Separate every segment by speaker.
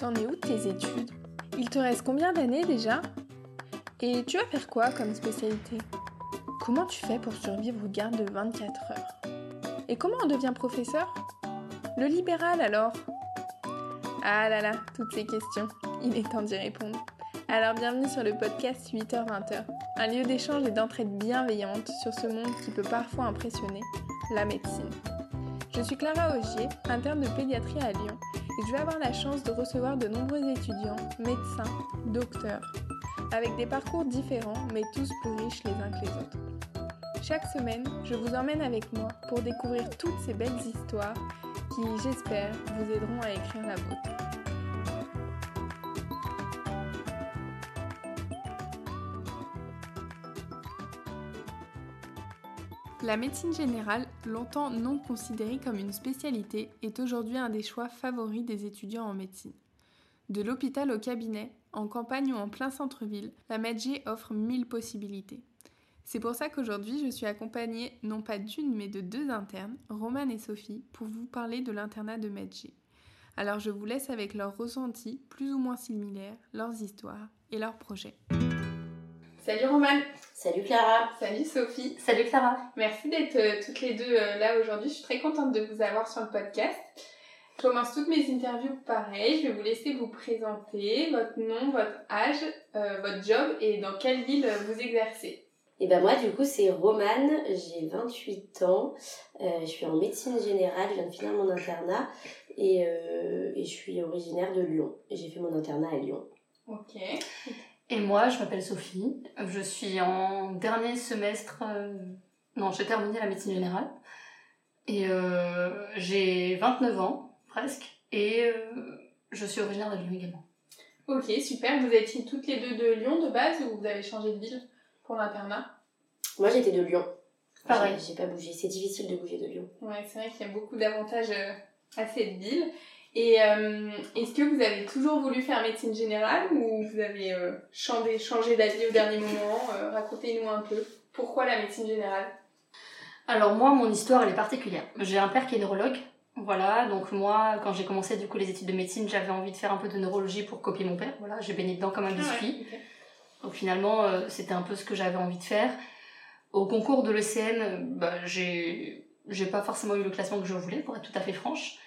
Speaker 1: T'en es où de tes études? Il te reste combien d'années déjà? Et tu vas faire quoi comme spécialité? Comment tu fais pour survivre aux gardes de 24 heures? Et comment on devient professeur? Le libéral alors? Ah là là, toutes ces questions, il est temps d'y répondre. Alors bienvenue sur le podcast 8h-20h, un lieu d'échange et d'entraide bienveillante sur ce monde qui peut parfois impressionner, la médecine. Je suis Clara Augier, interne de pédiatrie à Lyon, je vais avoir la chance de recevoir de nombreux étudiants, médecins, docteurs, avec des parcours différents mais tous plus riches les uns que les autres. Chaque semaine, je vous emmène avec moi pour découvrir toutes ces belles histoires qui, j'espère, vous aideront à écrire la vôtre. La médecine générale, longtemps non considérée comme une spécialité, est aujourd'hui un des choix favoris des étudiants en médecine. De l'hôpital au cabinet, en campagne ou en plein centre-ville, la Medj offre mille possibilités. C'est pour ça qu'aujourd'hui, je suis accompagnée non pas d'une mais de deux internes, Romane et Sophie, pour vous parler de l'internat de Medj. Alors je vous laisse avec leurs ressentis plus ou moins similaires, leurs histoires et leurs projets. Salut Romane
Speaker 2: Salut Clara
Speaker 1: Salut Sophie
Speaker 2: Salut Clara
Speaker 1: Merci d'être euh, toutes les deux euh, là aujourd'hui. Je suis très contente de vous avoir sur le podcast. Je commence toutes mes interviews pareil. Je vais vous laisser vous présenter votre nom, votre âge, euh, votre job et dans quelle ville vous exercez.
Speaker 2: Et ben moi du coup c'est Romane, j'ai 28 ans, je suis en médecine générale, je viens de finir mon internat et, et je suis originaire de Lyon. J'ai fait mon internat à Lyon.
Speaker 1: Ok.
Speaker 3: Et moi, je m'appelle Sophie. Je suis en dernier semestre. euh, Non, j'ai terminé la médecine générale. Et euh, j'ai 29 ans, presque. Et euh, je suis originaire de Lyon également.
Speaker 1: Ok, super. Vous étiez toutes les deux de Lyon de base ou vous avez changé de ville pour l'internat?
Speaker 2: Moi j'étais de Lyon.
Speaker 3: Pareil.
Speaker 2: J'ai pas bougé, c'est difficile de bouger de Lyon.
Speaker 1: Ouais, c'est vrai qu'il y a beaucoup d'avantages euh, à cette ville. Et euh, est-ce que vous avez toujours voulu faire médecine générale ou vous avez euh, changé, changé d'avis au dernier moment Euh, Racontez-nous un peu. Pourquoi la médecine générale?
Speaker 3: Alors moi, mon histoire, elle est particulière. J'ai un père qui est neurologue. Voilà, donc moi, quand j'ai commencé du coup les études de médecine, j'avais envie de faire un peu de neurologie pour copier mon père. Voilà, j'ai baigné dedans comme un biscuit.
Speaker 1: Ah ouais,
Speaker 3: Donc finalement, c'était un peu ce que j'avais envie de faire. Au concours de l'ECN, bah, j'ai j'ai pas forcément eu le classement que je voulais, pour être tout à fait franche.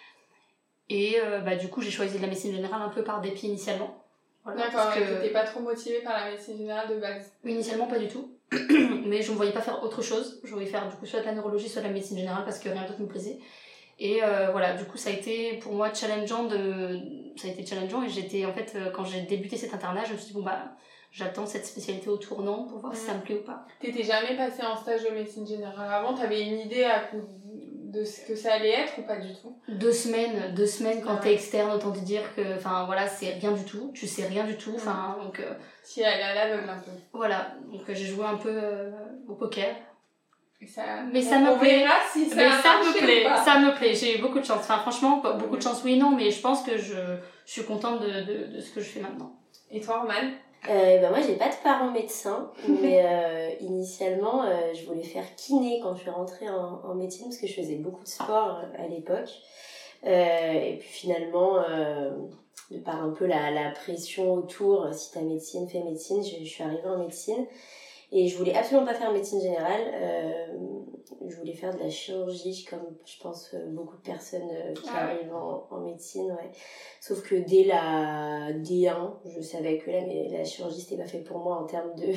Speaker 3: Et euh, bah, du coup, j'ai choisi de la médecine générale un peu par dépit initialement. Voilà,
Speaker 1: D'accord,
Speaker 3: que-
Speaker 1: t'étais pas trop motivée par la médecine générale de base?
Speaker 3: Initialement, pas du tout. Mais je ne voyais pas faire autre chose. Je voulais faire du coup soit de la neurologie, soit de la médecine générale parce que rien d'autre me plaisait. Et euh, voilà, du coup, ça a été pour moi challengeant de. Ça a été challengeant et j'étais en fait, euh, quand j'ai débuté cet internat, je me suis dit, bon bah, j'attends cette spécialité au tournant pour voir si ça me plaît ou pas.
Speaker 1: T'étais jamais passée en stage de médecine générale avant? T'avais une idée à coup de ce que ça allait être ou pas du tout?
Speaker 3: Deux semaines, deux semaines quand
Speaker 1: Ah
Speaker 3: t'es
Speaker 1: ouais.
Speaker 3: externe, autant te dire que, enfin voilà, c'est rien du tout. Tu sais rien du tout. Enfin, donc euh,
Speaker 1: Si elle est à l'aveugle un peu.
Speaker 3: voilà. Donc euh, j'ai joué un peu euh, au poker.
Speaker 1: Et ça,
Speaker 3: Mais ça me plaît.
Speaker 1: si ça,
Speaker 3: mais ça me plaît, ça me plaît. J'ai eu beaucoup de chance. Enfin, franchement, beaucoup de chance, oui non, mais je pense que je, je suis contente de, de, de ce que je fais maintenant.
Speaker 1: Et toi, Roman?
Speaker 2: Euh, ben moi j'ai pas de parents médecins, mais euh, initialement euh, je voulais faire kiné quand je suis rentrée en, en médecine parce que je faisais beaucoup de sport euh, à l'époque. Euh, et puis finalement, euh, de par un peu la, la pression autour, si t'as médecine, fais médecine, je, je suis arrivée en médecine. Et je voulais absolument pas faire médecine générale. Je voulais faire de la chirurgie, comme je pense euh, beaucoup de personnes euh, qui
Speaker 1: Ah
Speaker 2: arrivent en, en médecine, ouais. Sauf que dès la D1, je savais que là, mais la chirurgie, c'était pas fait pour moi en termes de,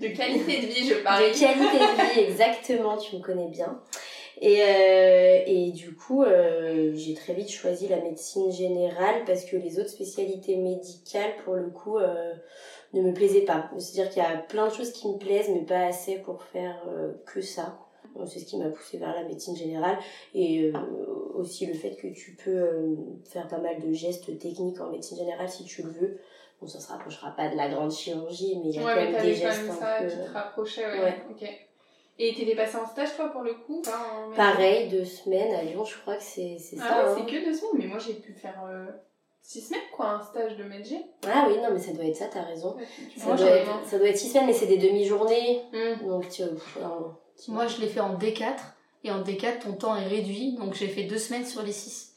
Speaker 1: De qualité de vie, je parle.
Speaker 2: de qualité de vie, exactement, tu me connais bien. Et, euh, et du coup, euh, j'ai très vite choisi la médecine générale parce que les autres spécialités médicales, pour le coup, euh, ne me plaisaient pas. C'est-à-dire qu'il y a plein de choses qui me plaisent, mais pas assez pour faire euh, que ça. C'est ce qui m'a poussée vers la médecine générale et euh, aussi le fait que tu peux euh, faire pas mal de gestes techniques en médecine générale si tu le veux. Bon, ça se rapprochera pas de la grande chirurgie, mais il y a
Speaker 1: Ouais,
Speaker 2: quand même des
Speaker 1: quand
Speaker 2: gestes un
Speaker 1: ça
Speaker 2: peu...
Speaker 1: qui te rapprochait, ouais.
Speaker 2: Ouais.
Speaker 1: Ok. Et t'étais passée en stage, toi, pour le coup
Speaker 2: Pareil, deux semaines à Lyon, je crois que c'est
Speaker 1: Ah
Speaker 2: ça.
Speaker 1: ouais,
Speaker 2: hein.
Speaker 1: c'est que deux semaines, mais moi j'ai pu faire six semaines, quoi, un stage de médecin.
Speaker 2: Ah oui, non, mais ça doit être ça, t'as raison. Ça,
Speaker 1: vois,
Speaker 2: doit être, ça doit être six semaines, mais c'est des demi-journées.
Speaker 1: Hum.
Speaker 2: Donc, tu pff, non, tu-
Speaker 3: Moi, je l'ai fait en D4, et en D4, ton temps est réduit, donc j'ai fait deux semaines sur les six.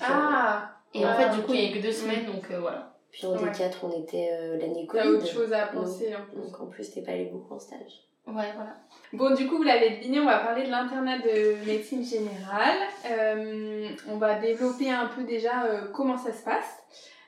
Speaker 1: Ah
Speaker 3: Et en fait, du coup, il y a que deux semaines, donc euh, voilà.
Speaker 2: Puis en
Speaker 1: Ouais.
Speaker 2: D4, on était euh, l'année
Speaker 1: T'as
Speaker 2: Covid.
Speaker 1: autre chose à penser en plus.
Speaker 2: Donc en plus, t'es pas allé beaucoup en stage.
Speaker 3: Ouais, voilà.
Speaker 1: Bon, du coup, vous l'avez deviné, on va parler de l'internat de médecine générale. Euh, on va développer un peu déjà euh, comment ça se passe.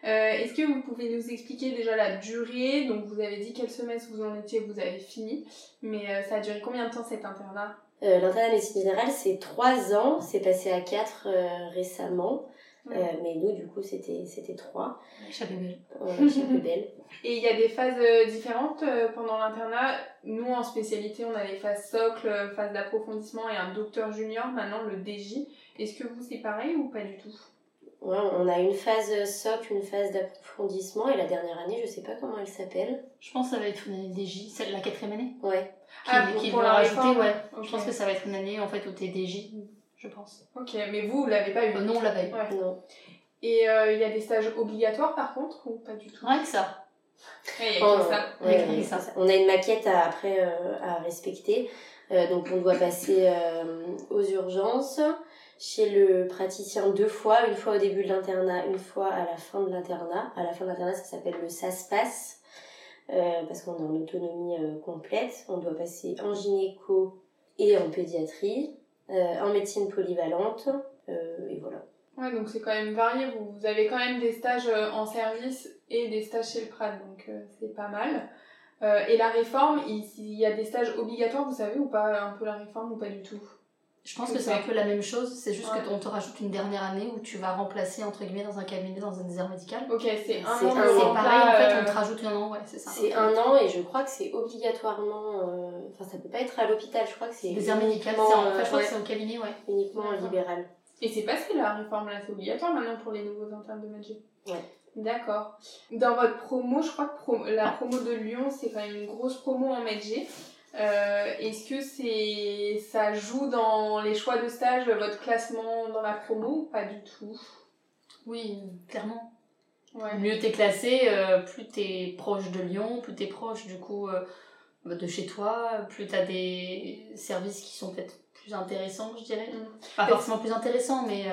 Speaker 1: Euh, Est-ce que vous pouvez nous expliquer déjà la durée? Donc, vous avez dit quel semestre vous en étiez, vous avez fini. Mais euh, ça a duré combien de temps cet internat?
Speaker 2: Euh, L'internat de médecine générale, c'est 3 ans. C'est passé à 4 récemment. Euh, mais nous, du coup, c'était c'était 3.
Speaker 3: J'avais belle.
Speaker 2: Ouais, chez plus belle.
Speaker 1: Et il y a des phases euh, différentes euh, pendant l'internat. Nous, en spécialité, on a les phases socle, euh, phase d'approfondissement et un docteur junior, maintenant le DJ. Est-ce que vous, c'est pareil ou pas du tout?
Speaker 2: Ouais, on a une phase socle, une phase d'approfondissement. Et la dernière année, je sais pas comment elle s'appelle.
Speaker 3: Je pense que ça va être une année DJ, celle la quatrième année.
Speaker 2: Ouais.
Speaker 3: Qui,
Speaker 1: Ah, pour-
Speaker 3: qui
Speaker 1: pour la
Speaker 3: rajouter,
Speaker 1: réforme
Speaker 3: ouais. Je pense que ça va être une année en fait où t'es DJ, je pense.
Speaker 1: Ok, mais vous, vous l'avez pas eu
Speaker 3: Euh, non, on l'a pas eu.
Speaker 1: Ouais.
Speaker 2: Non.
Speaker 1: Et euh, il y a des stages obligatoires par contre ou pas du tout?
Speaker 3: Rien que ça.
Speaker 1: Ouais, il y a
Speaker 2: Oh,
Speaker 1: que ça.
Speaker 2: ouais, ouais. On a une maquette à, après euh, à respecter. Euh, donc on doit passer euh, aux urgences chez le praticien deux fois, une fois au début de l'internat, une fois à la fin de l'internat. À la fin de l'internat, ça s'appelle le SAS-PASS, euh, parce qu'on est en autonomie euh, complète. On doit passer en gynéco et en pédiatrie, en médecine polyvalente, euh, et voilà.
Speaker 1: Ouais, donc c'est quand même varié. Vous, avez quand même des stages euh, en service et des stages chez le Prat, donc euh, c'est pas mal. Euh, et la réforme, il y a des stages obligatoires, vous savez, ou pas un peu la réforme ou pas du tout?
Speaker 3: Je pense que
Speaker 1: C'est
Speaker 3: un peu la même chose, c'est juste
Speaker 1: Ouais.
Speaker 3: que on te rajoute une dernière année où tu vas remplacer entre guillemets dans un cabinet, dans un désert médical.
Speaker 1: Ok, c'est un an.
Speaker 3: C'est pareil, en fait,
Speaker 1: euh,
Speaker 3: on te rajoute un an, ouais, c'est ça.
Speaker 2: C'est un an et je crois que c'est obligatoirement. euh, Enfin, ça peut pas être à l'hôpital, je crois que c'est.
Speaker 3: Désert médical, c'est en, enfin, je crois
Speaker 2: euh,
Speaker 3: que c'est cabinet, ouais.
Speaker 2: uniquement en
Speaker 1: D'accord.
Speaker 2: libéral.
Speaker 1: Et c'est passé la réforme là, c'est obligatoire maintenant pour les nouveaux internes de Medjay.
Speaker 2: Ouais.
Speaker 1: D'accord. Dans votre promo, je crois que pro- la promo de Lyon, c'est quand même une grosse promo en Medjay. Euh, Est-ce que c'est ça joue dans les choix de stage, votre classement dans la promo ou pas du tout?
Speaker 3: Oui, clairement.
Speaker 1: Ouais.
Speaker 3: Mieux t'es classé, euh, plus t'es proche de Lyon, plus t'es proche du coup euh, de chez toi, plus t'as des services qui sont peut-être plus intéressants, je dirais.
Speaker 1: Mm.
Speaker 3: Pas forcément plus intéressants, mais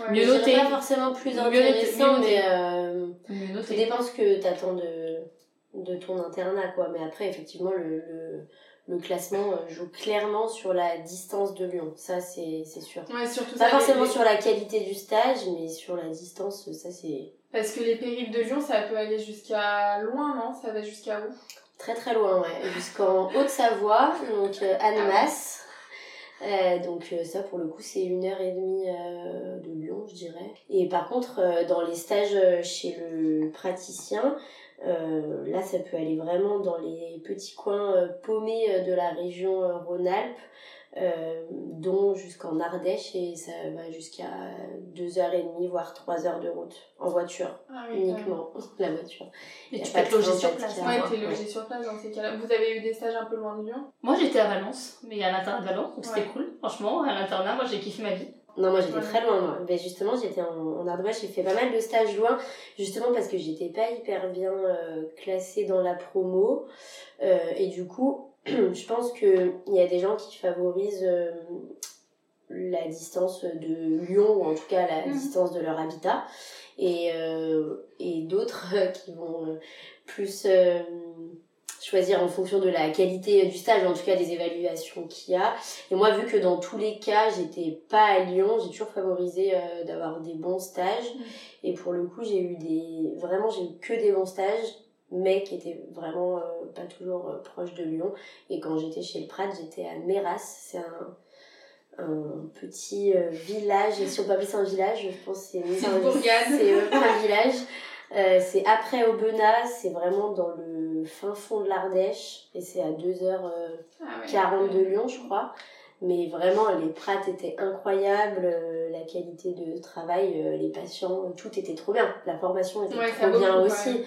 Speaker 1: Ouais.
Speaker 3: Mieux noté.
Speaker 2: pas forcément plus intéressant,
Speaker 3: mieux noté.
Speaker 2: mais euh,
Speaker 3: mieux
Speaker 2: ça
Speaker 3: noté.
Speaker 2: dépend ce que t'attends de, de ton internat, quoi. Mais après, effectivement, le, le, le classement euh, joue clairement sur la distance de Lyon. Ça, c'est c'est sûr.
Speaker 1: Ouais, surtout
Speaker 2: Pas
Speaker 1: ça,
Speaker 2: forcément
Speaker 1: les-
Speaker 2: sur la qualité du stage, mais sur la distance, ça, c'est
Speaker 1: Parce que les périphes de Lyon, ça peut aller jusqu'à loin, non? Ça va jusqu'à où?
Speaker 2: Très très loin, ouais. Jusqu'en Haute-Savoie, donc euh, Annemasse. Euh, donc euh, ça pour le coup c'est une heure et demie euh, de Lyon je dirais. Et par contre dans les stages chez le praticien, euh, là ça peut aller vraiment dans les petits coins euh, paumés euh, de la région euh, Rhône-Alpes, euh, dont jusqu'en Ardèche et ça va jusqu'à deux heures et demie voire trois heures de route en voiture
Speaker 1: Ah
Speaker 2: uniquement la voiture.
Speaker 3: Et tu peux te loger sur place.
Speaker 2: car.
Speaker 1: Ouais, t'es logé sur place dans ces cas-là. Vous avez eu des stages un peu loin de Lyon?
Speaker 3: Moi j'étais à Valence, mais à l'internat de Valence, donc c'était
Speaker 1: Ouais.
Speaker 3: cool. Franchement, à l'internat, moi j'ai kiffé ma vie.
Speaker 2: Non, moi j'étais très loin, moi. Ben, justement, j'étais en, en Ardèche, j'ai fait pas mal de stages loin, justement parce que j'étais pas hyper bien euh, classée dans la promo. Euh, et du coup, je pense qu'il y a des gens qui favorisent euh, la distance de Lyon, ou en tout cas la
Speaker 3: Mhm.
Speaker 2: distance de leur habitat, et, euh, et d'autres euh, qui vont euh, plus euh, choisir en fonction de la qualité du stage, en tout cas des évaluations qu'il y a. Et moi, vu que dans tous les cas, j'étais pas à Lyon, j'ai toujours favorisé euh, d'avoir des bons stages.
Speaker 1: Mm.
Speaker 2: Et pour le coup, j'ai eu des. Vraiment, j'ai eu que des bons stages, mais qui étaient vraiment euh, pas toujours euh, proches de Lyon. Et quand j'étais chez le Prat, j'étais à Méras. C'est un, un petit euh, village. Et si on peut appeler ça un village, je pense que c'est un-. C'est un village. C'est après Aubenas, c'est vraiment dans le fin fond de l'Ardèche. Et c'est à 2h40
Speaker 1: Ah ouais.
Speaker 2: de Lyon, je crois. Mais vraiment, les prates étaient incroyables, euh, la qualité de travail, euh, les patients, tout était trop bien. La formation était
Speaker 1: Ouais,
Speaker 2: trop bien aussi.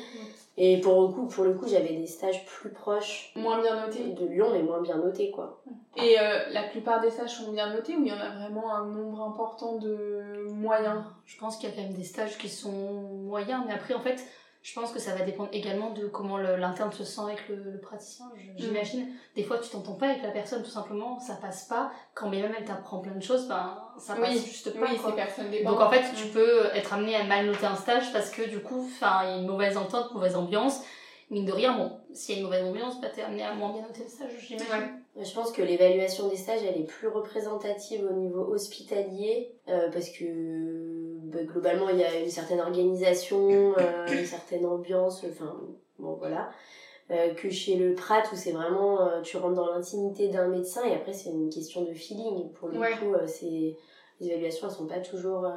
Speaker 2: Et pour le coup, pour le coup, j'avais des stages plus proches
Speaker 1: Moins bien noté.
Speaker 2: de Lyon, mais moins bien notés, quoi.
Speaker 1: Et euh, la plupart des stages sont bien notés ou il y en a vraiment un nombre important de moyens?
Speaker 3: Je pense qu'il y a quand même des stages qui sont moyens, mais après, en fait, Je pense que ça va dépendre également de comment le- l'interne se sent avec le, le praticien. Je- J'imagine, des fois tu t'entends pas avec la personne tout simplement, ça passe pas. Quand même elle t'apprend plein de choses, ben ça passe
Speaker 1: Oui,
Speaker 3: juste pas.
Speaker 1: Oui, c'est personne dépend.
Speaker 3: Donc en fait, tu peux être amené à mal noter un stage parce que du coup, enfin, il y a une mauvaise entente, mauvaise ambiance. Mine de rien, bon, s'il y a une mauvaise ambiance, bah, t'es amené à moins bien noter le stage, j'imagine.
Speaker 1: Ouais.
Speaker 2: Je pense que l'évaluation des stages, elle est plus représentative au niveau hospitalier, euh, parce que globalement, il y a une certaine organisation, euh, une certaine ambiance, enfin, bon voilà. Euh, que chez le Prat, où c'est vraiment, euh, tu rentres dans l'intimité d'un médecin, et après, c'est une question de feeling. Pour le
Speaker 1: Ouais.
Speaker 2: coup, euh, c'est... Les évaluations, elles sont pas toujours... euh,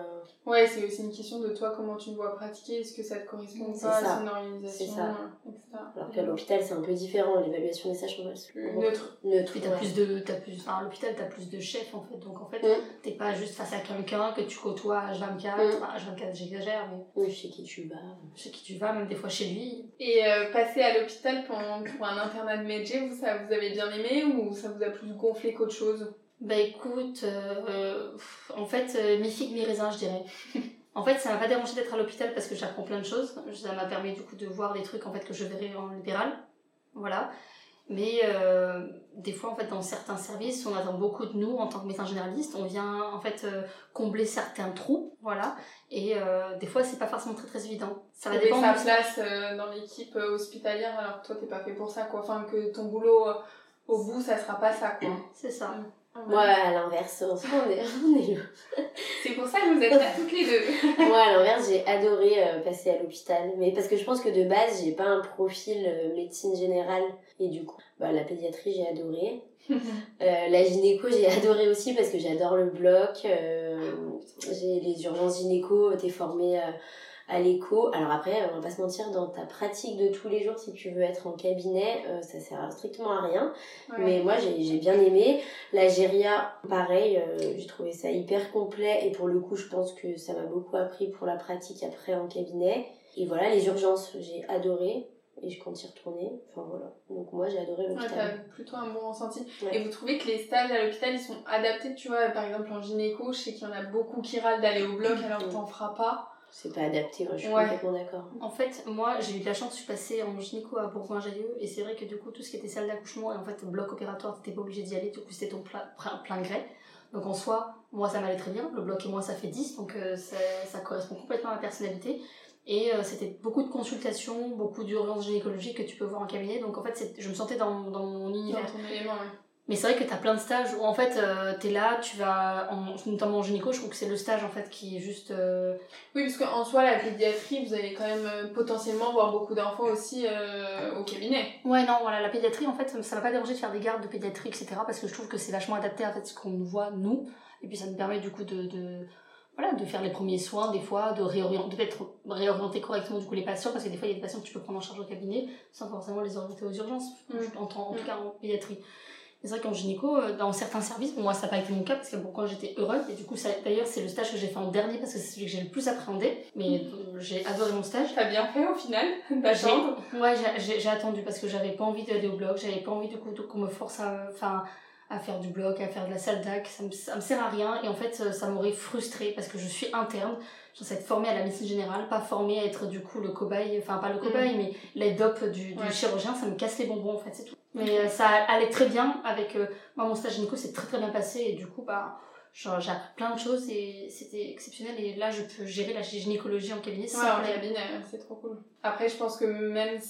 Speaker 1: Ouais, c'est aussi une question de toi, comment tu le vois pratiquer, est-ce que ça te correspond ou pas,
Speaker 2: ça.
Speaker 1: son organisation,
Speaker 2: C'est ça.
Speaker 1: euh, etc.
Speaker 2: Alors qu'à l'hôpital, c'est un peu différent. L'évaluation des stages, on
Speaker 1: Plus neutre.
Speaker 2: Neutre,
Speaker 3: Puis t'as
Speaker 2: ouais.
Speaker 3: plus de, t'as plus, enfin, à l'hôpital, t'as plus de chefs en fait. Donc en fait,
Speaker 2: Mm.
Speaker 3: t'es pas juste face à quelqu'un que tu côtoies H24.
Speaker 2: Mm.
Speaker 3: Enfin, H24, j'exagère, mais
Speaker 2: Oui, chez qui tu vas.
Speaker 3: chez qui tu vas, même des fois chez lui.
Speaker 1: Et euh, passer à l'hôpital pour, pour un internat de médecin, vous, ça vous avez bien aimé ou ça vous a plus gonflé qu'autre chose?
Speaker 3: Bah écoute, euh, en fait, euh, mi figue, mi raisin, je dirais. en fait, ça m'a pas dérangé d'être à l'hôpital parce que j'apprends plein de choses. Ça m'a permis du coup de voir des trucs en fait que je verrais en libéral. Voilà. Mais euh, des fois, en fait, dans certains services, on attend beaucoup de nous en tant que médecin généraliste. On vient en fait euh, combler certains trous, voilà. Et euh, des fois, c'est pas forcément très très évident. Ça va dépendre.
Speaker 1: sa place euh, dans l'équipe hospitalière alors que toi t'es pas fait pour ça quoi. Enfin que ton boulot euh, au bout ça sera pas ça quoi.
Speaker 3: C'est ça.
Speaker 2: Moi, à l'inverse, on est, on est
Speaker 1: C'est pour ça que vous êtes là toutes les deux.
Speaker 2: Moi, à l'inverse, j'ai adoré euh, passer à l'hôpital. Mais parce que je pense que de base, j'ai pas un profil euh, médecine générale. Et du coup, bah, la pédiatrie, j'ai adoré. Euh, la gynéco, j'ai adoré aussi parce que j'adore le bloc. Euh, j'ai les urgences gynéco, t'es formée à l'écho. Alors après, on va pas se mentir, dans ta pratique de tous les jours, si tu veux être en cabinet, euh, ça sert strictement à rien.
Speaker 1: Ouais.
Speaker 2: Mais moi, j'ai bien aimé. La Géria, pareil, euh, j'ai trouvé ça hyper complet. Et pour le coup, je pense que ça m'a beaucoup appris pour la pratique après en cabinet. Et voilà, les urgences, j'ai adoré. Et je compte y retourner. Enfin voilà. Donc moi, j'ai adoré
Speaker 1: Ouais, t'as
Speaker 2: l'hôpital.
Speaker 1: plutôt un bon ressenti.
Speaker 2: Ouais.
Speaker 1: Et vous trouvez que les stages à l'hôpital, ils sont adaptés, tu vois, par exemple en gynéco, je sais qu'il y en a beaucoup qui râlent d'aller au bloc alors que t'en feras pas.
Speaker 2: C'est pas adapté, je suis
Speaker 1: Ouais.
Speaker 2: complètement d'accord.
Speaker 3: En fait, moi, j'ai eu de la chance, je suis passée en gynéco à Bourgoin-Jallieu, et c'est vrai que du coup, tout ce qui était salle d'accouchement et en fait bloc opératoire, t'étais pas obligé d'y aller, du coup, c'était ton plein, plein, gré. Donc en soi, moi, ça m'allait très bien. Le bloc et moi, ça fait 10, donc euh, ça, ça correspond complètement à ma personnalité. Et euh, c'était beaucoup de consultations, beaucoup d'urgences gynécologiques que tu peux voir en cabinet. Donc en fait, c'est- je me sentais dans, dans mon
Speaker 1: Dans
Speaker 3: univers.
Speaker 1: ton élément, ouais.
Speaker 3: Mais c'est vrai que t'as plein de stages où en fait, euh, t'es là, tu vas, en, notamment en gynéco, je trouve que c'est le stage en fait qui est juste. euh,
Speaker 1: Oui, parce qu'en soi, la pédiatrie, vous allez quand même euh, potentiellement voir beaucoup d'enfants aussi euh, au cabinet.
Speaker 3: Ouais, non, voilà, la pédiatrie, en fait, ça m'a pas dérangé de faire des gardes de pédiatrie, etc. Parce que je trouve que c'est vachement adapté à fait, ce qu'on voit, nous. Et puis ça nous permet du coup de, de, voilà, de faire les premiers soins, des fois, de réorienter, peut-être réorienter correctement du coup les patients, parce que des fois, il y a des patients que tu peux prendre en charge au cabinet sans forcément les orienter aux urgences,
Speaker 1: Mm.
Speaker 3: en, tout
Speaker 1: Mm.
Speaker 3: cas en pédiatrie. Mais C'est vrai qu'en gynéco, euh, dans certains services, pour moi ça n'a pas été mon cas parce que bon, quand j'étais heureuse, et du coup, ça- d'ailleurs, c'est le stage que j'ai fait en dernier parce que c'est celui que j'ai le plus appréhendé, mais euh, j'ai adoré mon stage.
Speaker 1: T'as bien fait au final d'attendre.
Speaker 3: Ouais, j'ai- j'ai j'ai attendu parce que j'avais pas envie d'aller au bloc, j'avais pas envie coup qu'on me force à, enfin, à faire du bloc, à faire de la salle d'ac, ça me, ça me sert à rien et en fait ça m'aurait frustrée parce que je suis interne, je être formée à la médecine générale, pas formée à être du coup le cobaye, enfin pas le cobaye mais l'aide-op du, du
Speaker 1: Ouais.
Speaker 3: chirurgien, ça me casse les bonbons en fait, c'est tout. Mais euh, ça allait très bien avec euh, moi mon stage gynéco c'est très très bien passé et du coup bah j'ai appris plein de choses et c'était exceptionnel et là je peux gérer la gynécologie en cabinet
Speaker 1: Ouais, en cabinet, c'est trop cool. Après, je pense que même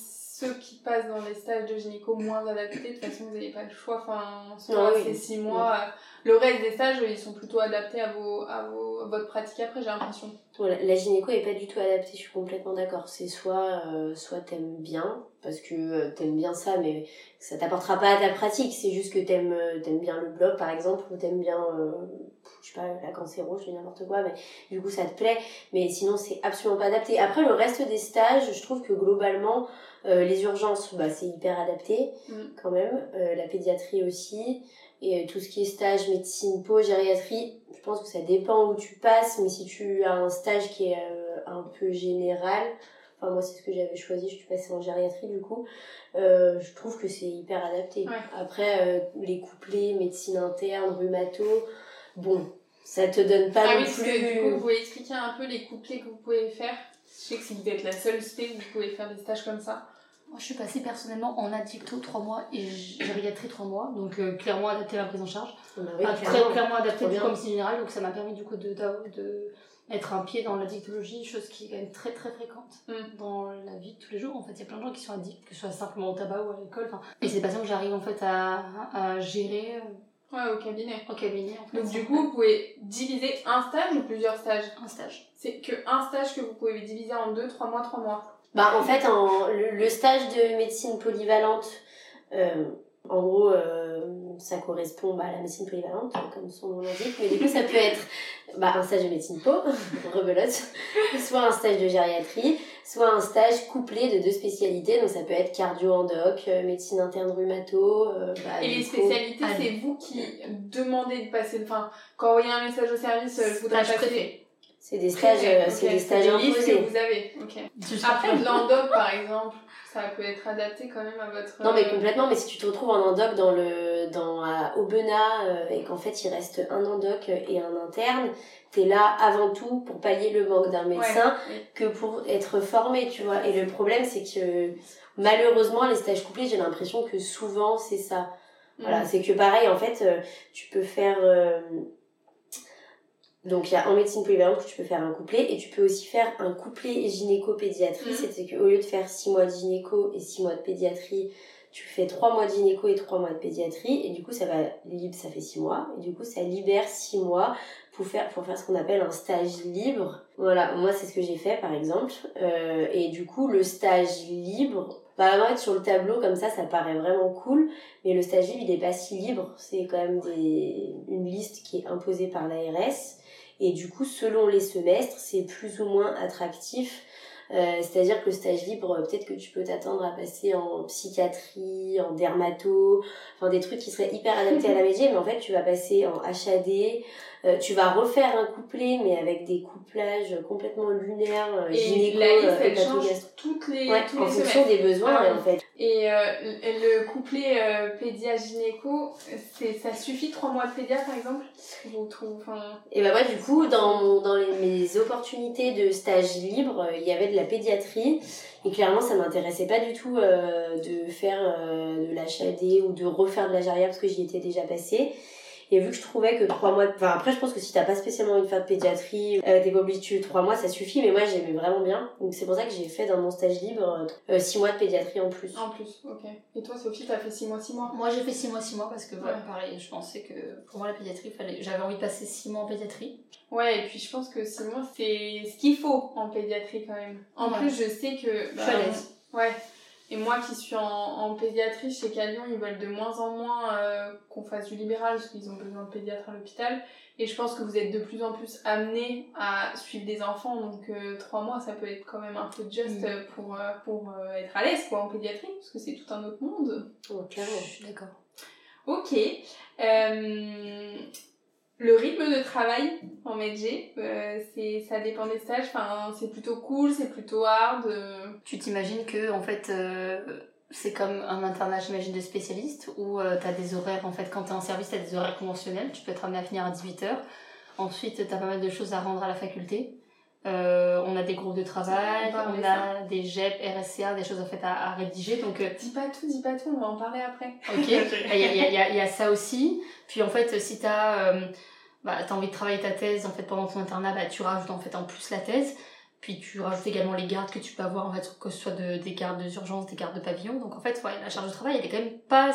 Speaker 1: ceux qui passent dans les stages de gynéco moins adaptés, de toute façon, vous n'avez pas le choix. Enfin, soit
Speaker 2: Ah oui.
Speaker 1: c'est 6 mois. Le reste des stages, ils sont plutôt adaptés à, vos, à, vos, à votre pratique après, j'ai l'impression.
Speaker 2: Voilà, la gynéco est pas du tout adaptée, je suis complètement d'accord. C'est soit, euh, soit t'aimes bien, parce que euh, t'aimes bien ça, mais ça t'apportera pas à ta pratique. C'est juste que t'aimes euh, t'aimes bien le bloc, par exemple, ou t'aimes bien, euh, je sais pas, la cancéro, je dis n'importe quoi, mais du coup ça te plaît. Mais sinon, c'est absolument pas adapté. Après, le reste des stages, je trouve que globalement, euh, les urgences, bah, c'est hyper adapté,
Speaker 1: Mm.
Speaker 2: quand même. Euh, la pédiatrie aussi. Et euh, tout ce qui est stage, médecine, peau, gériatrie, je pense que ça dépend où tu passes, mais si tu as un stage qui est euh, un peu général, enfin moi c'est ce que j'avais choisi, je suis passée en gériatrie du coup, euh, je trouve que c'est hyper adapté.
Speaker 1: Ouais.
Speaker 2: Après, euh, les couplets, médecine interne, rhumato, bon, ça te donne pas
Speaker 1: ah
Speaker 2: non
Speaker 1: oui,
Speaker 2: plus...
Speaker 1: que du coup, vous pouvez expliquer un peu les couplets que vous pouvez faire Je sais que vous êtes la seule spé, vous pouvez faire des stages comme ça.
Speaker 3: Moi, je suis passée personnellement en addicto 3 mois et gériatrie 3 mois, donc euh, clairement adapté à la prise en charge.
Speaker 2: Bah oui,
Speaker 3: Ah,
Speaker 2: clairement.
Speaker 3: très clairement adapté du comme si général, donc ça m'a permis du coup de, de, de mettre un pied dans l'addictologie, chose qui est quand même très très fréquente
Speaker 1: Mm.
Speaker 3: dans la vie de tous les jours. En fait, il y a plein de gens qui sont addicts, que ce soit simplement au tabac ou à l'alcool. enfin. Et c'est des patients que j'arrive en fait à, à gérer euh,
Speaker 1: Ouais, au cabinet.
Speaker 3: au cabinet. En fait.
Speaker 1: Donc du coup, vous pouvez diviser un stage ou plusieurs stages?
Speaker 3: Un stage.
Speaker 1: C'est que un stage que vous pouvez diviser en deux, trois mois, trois mois.
Speaker 2: Bah, en fait, en, le, le stage de médecine polyvalente, euh, en gros, euh, ça correspond bah, à la médecine polyvalente, comme son nom l'indique, mais du coup, ça peut être bah, un stage de médecine po, rebelote, soit un stage de gériatrie, soit un stage couplé de deux spécialités, donc ça peut être cardio-endoc, euh, médecine interne rhumato. euh, bah,
Speaker 1: Et les
Speaker 2: coup-
Speaker 1: spécialités, c'est vous qui demandez de passer. Enfin, quand vous envoyez un message au service, euh, je voudrais
Speaker 3: Stage
Speaker 1: passer.
Speaker 2: C'est des stages, euh,
Speaker 1: Ok,
Speaker 2: c'est des stages imposés.
Speaker 1: que vous avez. Ok.
Speaker 3: Juste
Speaker 1: Après, de l'endoc, par exemple, ça peut être adapté quand même à votre.
Speaker 2: Non mais
Speaker 1: euh,
Speaker 2: complètement, mais si tu te retrouves en endoc dans le dans à Aubenas euh, et qu'en fait il reste un endoc et un interne, t'es là avant tout pour pallier le manque d'un médecin que pour être formé, tu vois. Et le problème c'est que malheureusement les stages couplés, j'ai l'impression que souvent c'est ça. Voilà,
Speaker 1: Mm.
Speaker 2: c'est que pareil en fait, euh, tu peux faire euh, donc il y a en médecine polyvalente tu peux faire un couplet et tu peux aussi faire un couplet gynéco-pédiatrie.
Speaker 1: Mhm.
Speaker 2: C'est qu'au lieu de faire 6 mois de gynéco et 6 mois de pédiatrie, tu fais 3 mois de gynéco et 3 mois de pédiatrie. Et du coup ça va libre, ça fait 6 mois. Et du coup ça libère 6 mois pour faire pour faire ce qu'on appelle un stage libre. Voilà, moi c'est ce que j'ai fait par exemple. Euh, et du coup le stage libre bah fait sur le tableau comme ça ça paraît vraiment cool. Mais le stage libre il est pas si libre, c'est quand même des une liste qui est imposée par l'ARS et du coup, selon les semestres, c'est plus ou moins attractif. Euh, C'est-à-dire que le stage libre, peut-être que tu peux t'attendre à passer en psychiatrie, en dermato, enfin des trucs qui seraient hyper adaptés à la métier, mais en fait tu vas passer en HAD, euh, tu vas refaire un couplet, mais avec des couplages complètement lunaires, euh,
Speaker 1: Et
Speaker 2: gynéco,
Speaker 1: la liste,
Speaker 2: euh,
Speaker 1: elle change
Speaker 2: hépatogastro.
Speaker 1: toutes les,
Speaker 2: Ouais,
Speaker 1: tous
Speaker 2: en
Speaker 1: les
Speaker 2: fonction des besoins,
Speaker 1: Ah,
Speaker 2: en fait.
Speaker 1: Et euh, le le couplet euh, pédia gynéco, c'est ça suffit trois mois de pédia par exemple? Vous trouvez
Speaker 2: Et bah moi du coup dans mon, dans les, mes opportunités de stage libre, il y avait de la pédiatrie et clairement ça m'intéressait pas du tout euh, de faire euh, de l'HAD ou de refaire de la parce que j'y étais déjà passée. Et vu que je trouvais que trois mois, de- enfin après je pense que si t'as pas spécialement envie de faire de pédiatrie, euh, t'es pas obligé de trois mois, ça suffit. Mais moi j'aimais vraiment bien, donc c'est pour ça que j'ai fait dans mon stage libre euh, six mois de pédiatrie en plus.
Speaker 1: en plus, ok. Et toi Sophie, t'as fait six mois, six mois?
Speaker 3: Moi j'ai fait 6 mois, 6 mois parce que voilà,
Speaker 1: Ouais.
Speaker 3: pareil, je pensais que pour moi la pédiatrie, fallait... j'avais envie de passer 6 mois en pédiatrie.
Speaker 1: Ouais, et puis je pense que six mois c'est ce qu'il faut en pédiatrie quand même. En
Speaker 3: Ouais.
Speaker 1: plus, je sais que.
Speaker 3: Je suis à l'aise.
Speaker 1: Ouais. Et moi qui suis en, en pédiatrie, qu'à Lyon, ils veulent de moins en moins euh, qu'on fasse du libéral parce qu'ils ont besoin de pédiatre à l'hôpital. Et je pense que vous êtes de plus en plus amenés à suivre des enfants, donc euh, trois mois, ça peut être quand même un peu juste
Speaker 3: Mm.
Speaker 1: pour, euh, pour euh, être à l'aise quoi, en pédiatrie, parce que c'est tout un autre monde.
Speaker 2: Donc, clairement.
Speaker 3: Je suis d'accord.
Speaker 1: Ok. Euh, le rythme de travail en MedG, euh, c'est ça dépend des stages. Enfin, c'est plutôt cool, c'est plutôt hard. euh.
Speaker 3: Tu t'imagines que en fait euh, c'est comme un internat j'imagine de spécialistes où euh, t'as des horaires en fait quand t'es en service t'as des horaires conventionnels tu peux être amené à finir à 18h ensuite t'as pas mal de choses à rendre à la faculté Euh, on a des groupes de travail
Speaker 1: On
Speaker 3: a des GEP RSCA des choses en fait à, à rédiger donc euh,
Speaker 1: Dis pas tout, dis pas tout, on va en parler après.
Speaker 3: Ok, il y a, y, a, y a- y a ça aussi. Puis en fait, si t'as euh, bah, t'as envie de travailler ta thèse en fait pendant ton internat, bah, tu rajoutes en fait en plus la thèse. Puis tu rajoutes également les gardes que tu peux avoir en fait, que ce soit de, des gardes d'urgence, des gardes de pavillon. Donc en fait, ouais, la charge de travail, elle est quand même pas,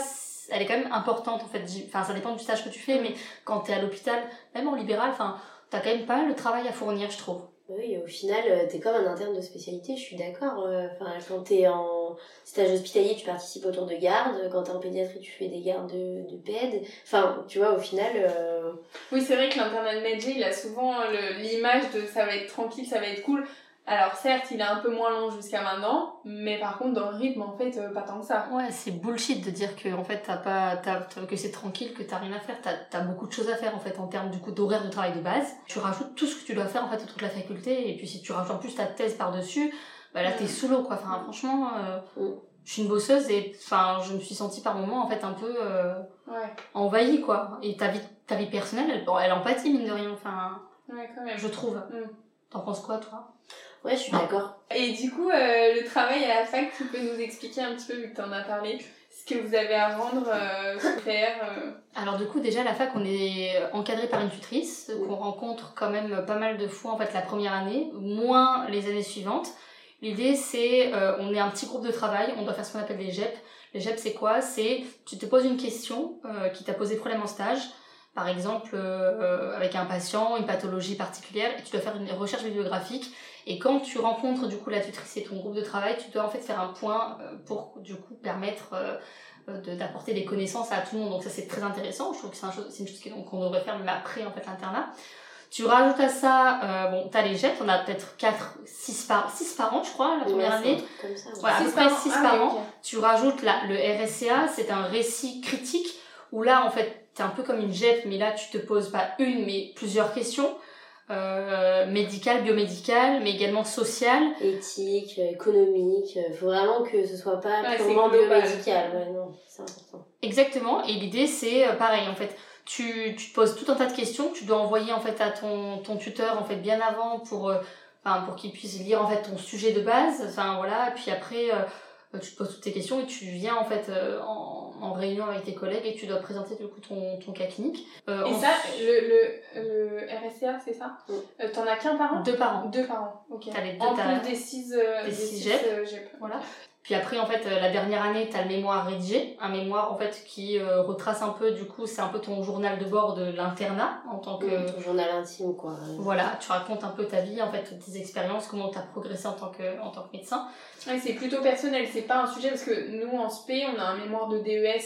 Speaker 3: elle est quand même importante en fait. Enfin, ça dépend du stage que tu fais, mais quand t'es à l'hôpital, même en libéral, enfin, t'as quand même pas de travail à fournir, je trouve.
Speaker 2: Oui, au final, euh, t'es comme un interne de spécialité, je suis d'accord. euh, Enfin, quand t'es en stage hospitalier, tu participes au tour de garde. Quand t'es en pédiatrie, tu fais des gardes de, de PED. Enfin, tu vois, au final, euh,
Speaker 1: Oui, c'est vrai que l'internat de Medjay, il a souvent l'image de ça va être tranquille, ça va être cool. Alors certes, il est un peu moins long jusqu'à maintenant, mais par contre, dans le rythme, en fait, euh, pas tant que ça.
Speaker 3: Ouais, c'est bullshit de dire que en fait t'as pas, que c'est tranquille, que t'as rien à faire. T'as as beaucoup de choses à faire en fait en termes du coup d'horaire de travail de base. Tu rajoutes tout ce que tu dois faire en fait autour de la faculté, et puis si tu rajoutes en plus ta thèse par dessus, bah là t'es sous l'eau quoi. Enfin franchement, euh, je suis une bosseuse et enfin je me suis sentie par moments en fait un peu euh,
Speaker 1: Ouais,
Speaker 3: envahie quoi. Et ta vie, ta vie personnelle, elle, elle empathie mine de rien. Enfin,
Speaker 1: ouais, quand même.
Speaker 3: je trouve.
Speaker 1: Mm.
Speaker 3: T'en penses quoi toi?
Speaker 2: Ouais, je suis d'accord.
Speaker 1: Et du coup, euh, le travail à la fac, tu peux nous expliquer un petit peu, vu que tu en as parlé, ce que vous avez à rendre, euh, faire euh.
Speaker 3: Alors du coup déjà à la fac on est encadré par une tutrice qu'on rencontre quand même pas mal de fois en fait la première année, moins les années suivantes. L'idée c'est euh, on est un petit groupe de travail, on doit faire ce qu'on appelle des GEP. Les GEP c'est quoi? C'est tu te poses une question euh, qui t'a posé problème en stage, par exemple euh, avec un patient, une pathologie particulière, et tu dois faire une recherche bibliographique. Et quand tu rencontres du coup la tutrice et ton groupe de travail, tu dois en fait faire un point euh, pour du coup permettre euh, euh, de- d'apporter des connaissances à tout le monde. Donc ça c'est très intéressant. Je trouve que c'est un une chose qu'on devrait faire même après en fait l'internat. Tu rajoutes à ça, euh, bon, t'as les jets, on a peut-être 4, 6 par, 6 par an, je crois, la première année.
Speaker 2: comme ça. ouais.
Speaker 3: Voilà, à
Speaker 1: Six
Speaker 3: peu près
Speaker 1: par an.
Speaker 3: 6
Speaker 1: Ah,
Speaker 3: par an. Tu rajoutes la, le RSCA, c'est un récit critique, où là, en fait, t'es un peu comme une JEP, mais là, tu te poses pas une, mais plusieurs questions. Euh, médicales, biomédicales, mais également sociales.
Speaker 2: Éthique, économique, faut vraiment que ce soit pas
Speaker 1: Ouais,
Speaker 2: purement biomédical. Ouais, non, c'est important.
Speaker 3: Exactement, et l'idée c'est euh, pareil en fait. Tu, tu te poses tout un tas de questions, que tu dois envoyer en fait à ton, ton tuteur en fait bien avant pour, euh, enfin, pour qu'il puisse lire en fait ton sujet de base. Enfin voilà, puis après euh, tu te poses toutes tes questions et tu viens en fait euh, en, en réunion avec tes collègues et tu dois présenter du coup ton, ton cas clinique. Euh,
Speaker 1: Et
Speaker 3: en-
Speaker 1: ça, le, le, le RSCA, c'est ça
Speaker 2: Oui.
Speaker 1: Euh, T'en as qu'un par an
Speaker 3: deux par an.
Speaker 1: Deux par an, ok.
Speaker 3: T'as les deux,
Speaker 1: en
Speaker 3: t'as-
Speaker 1: plus des six, euh,
Speaker 3: des six
Speaker 1: six,
Speaker 3: GEP.
Speaker 1: euh, GEP.
Speaker 3: Voilà. Puis après, en fait, euh, la dernière année, tu as le mémoire rédigé. Un mémoire, en fait, qui euh, retrace un peu, du coup, c'est un peu ton journal de bord de l'internat en tant que...
Speaker 2: Ton journal intime, quoi.
Speaker 3: Voilà, tu racontes un peu ta vie, en fait, tes expériences, comment tu as progressé en tant que, en tant que médecin.
Speaker 1: Ouais, c'est plutôt personnel, c'est pas un sujet parce que nous en SP, on a un mémoire de DES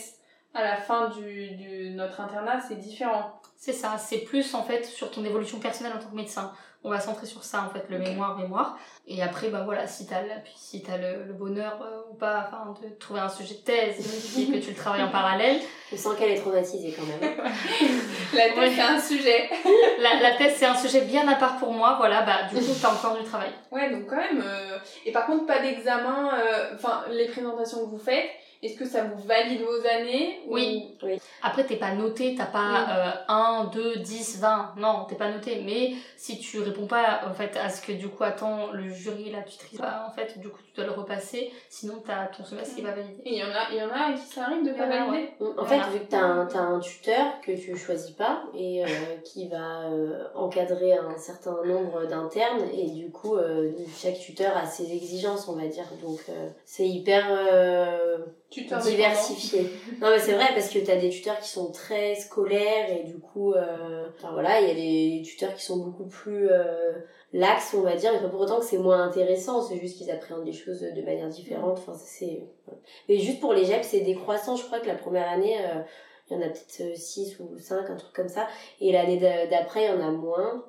Speaker 1: à la fin du, du notre internat, c'est différent.
Speaker 3: C'est ça, c'est plus, en fait, sur ton évolution personnelle en tant que médecin. On va centrer sur ça, en fait, le mémoire, mémoire. Et après, ben voilà, si t'as si t'as le, le bonheur euh, ou pas, enfin, de trouver un sujet de thèse et que tu le travailles en parallèle,
Speaker 2: Je sens qu'elle est traumatisée quand même.
Speaker 1: La
Speaker 3: Ouais.
Speaker 1: c'est un sujet.
Speaker 3: la, la thèse, c'est un sujet bien à part pour moi, voilà, bah, du coup, t'as encore du travail.
Speaker 1: Ouais, donc quand même. euh, Et par contre, pas d'examen. euh, Enfin, les présentations que vous faites, est-ce que ça vous valide vos années ou-
Speaker 3: Oui. Après, t'es pas noté, t'as pas euh, 1, 2, 10, 20. Non, t'es pas noté. Mais si tu réponds pas en fait, à ce que du coup attend le jury, la tutrice, bah, en fait, du coup, tu dois le repasser. Sinon, t'as ton semestre qui va valider.
Speaker 1: Il y en a, il y en a qui ça arrive de pas valider
Speaker 2: En
Speaker 3: Voilà.
Speaker 2: fait, vu que t'as un, t'as un tuteur que tu choisis pas et euh, qui va euh, encadrer un certain nombre d'internes et du coup, euh, chaque tuteur a ses exigences, on va dire. Donc, euh, c'est hyper euh,
Speaker 1: Tuteur
Speaker 2: diversifié. Non, mais c'est vrai parce que t'as des tuteurs qui sont très scolaires et du coup, euh, enfin voilà, il y a des tuteurs qui sont beaucoup plus euh, laxes, on va dire, mais pas pour autant que c'est moins intéressant, c'est juste qu'ils appréhendent les choses de manière différente. Enfin, ça, c'est. Mais juste pour les GEP, c'est décroissant. Je crois que la première année, euh, il y en a peut-être 6 ou 5, un truc comme ça. Et l'année d'a- d'après, il y en a moins.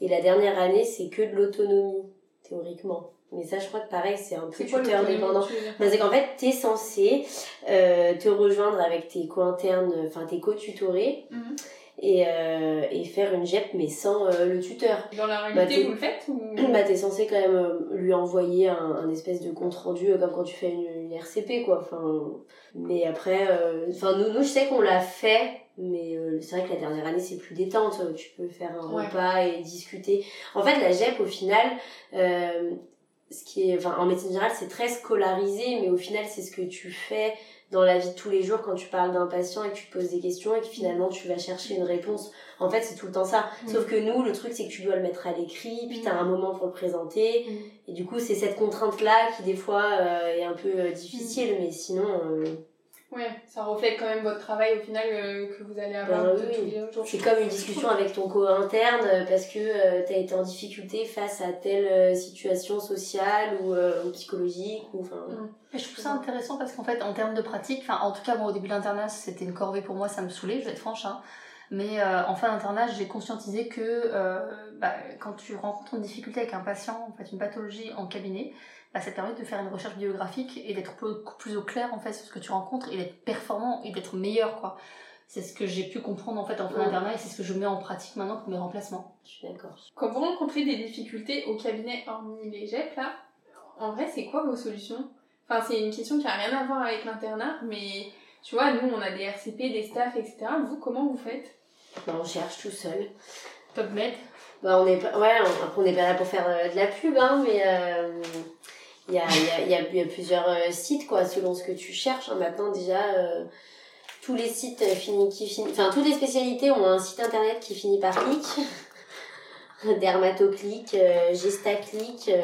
Speaker 2: Et la dernière année, c'est que de l'autonomie, théoriquement. Mais ça, je crois que pareil, c'est un peu tuteur dépendant.
Speaker 1: tu
Speaker 2: Bah, c'est qu'en fait, t'es censé euh, te rejoindre avec tes co-internes, enfin tes co-tutorés,
Speaker 1: Mhm.
Speaker 2: et, euh, et faire une GEP, mais sans euh, le tuteur.
Speaker 1: Dans la
Speaker 2: Bah,
Speaker 1: réalité,
Speaker 2: t'es-
Speaker 1: vous le faites ou...
Speaker 2: Bah, t'es censé quand même euh, lui envoyer un, un espèce de compte rendu, comme quand tu fais une, une RCP, quoi. Enfin, mais après, enfin, nous, nous, je sais qu'on l'a fait, mais c'est vrai que la dernière année, c'est plus détente. Tu peux faire un
Speaker 1: Ouais.
Speaker 2: repas et discuter. En fait, la GEP, au final, ce qui est, enfin, en médecine générale, c'est très scolarisé, mais au final, c'est ce que tu fais dans la vie de tous les jours quand tu parles d'un patient et que tu te poses des questions et que finalement tu vas chercher une réponse. En fait, c'est tout le temps ça. Sauf que nous, le truc, c'est que tu dois le mettre à l'écrit, puis t'as un moment pour le présenter. Et du coup, c'est cette contrainte-là qui, des fois, euh, est un peu euh, difficile, mais sinon, euh,
Speaker 1: Ouais, ça reflète quand même votre travail au final euh, que vous allez avoir
Speaker 2: Bah
Speaker 1: de
Speaker 2: oui.
Speaker 1: tous les jours.
Speaker 2: c'est comme une discussion avec ton co-interne euh, parce que euh, t'as été en difficulté face à telle euh, situation sociale ou, euh, ou psychologique. Ou, enfin,
Speaker 1: Mm.
Speaker 3: Et je trouve ça intéressant parce qu'en fait, en termes de pratique, en tout cas, moi, au début de l'internat, c'était une corvée pour moi, ça me saoulait, je vais être franche, hein. Mais euh, en fin d'internat, j'ai conscientisé que euh, bah, quand tu rencontres une difficulté avec un patient, en fait, une pathologie en cabinet, bah, ça te permet de faire une recherche bibliographique et d'être beaucoup plus au clair en fait sur ce que tu rencontres et d'être performant et d'être meilleur quoi. C'est ce que j'ai pu comprendre en fait en fin
Speaker 2: Ouais.
Speaker 3: d'internat et c'est ce que je mets en pratique maintenant pour mes remplacements.
Speaker 2: je suis d'accord.
Speaker 1: Quand vous rencontrez des difficultés au cabinet, hormis les GEP, là, en vrai, c'est quoi vos solutions? Enfin, c'est une question qui a rien à voir avec l'internat, mais tu vois, nous, on a des RCP, des staffs, etc. Vous, comment vous faites?
Speaker 2: Bah, on cherche tout seul.
Speaker 3: PubMed.
Speaker 2: Bah, on est pas, ouais, on, on n'est pas là pour faire euh, de la pub, hein, mais euh, il y, a, y, a, y, a, y a plusieurs euh, sites, quoi, selon ce que tu cherches. hein. Maintenant, déjà, euh, tous les sites finis, qui finissent, enfin, toutes les spécialités ont un site internet qui finit par clic. Dermatoclic, euh, Gestaclic, euh,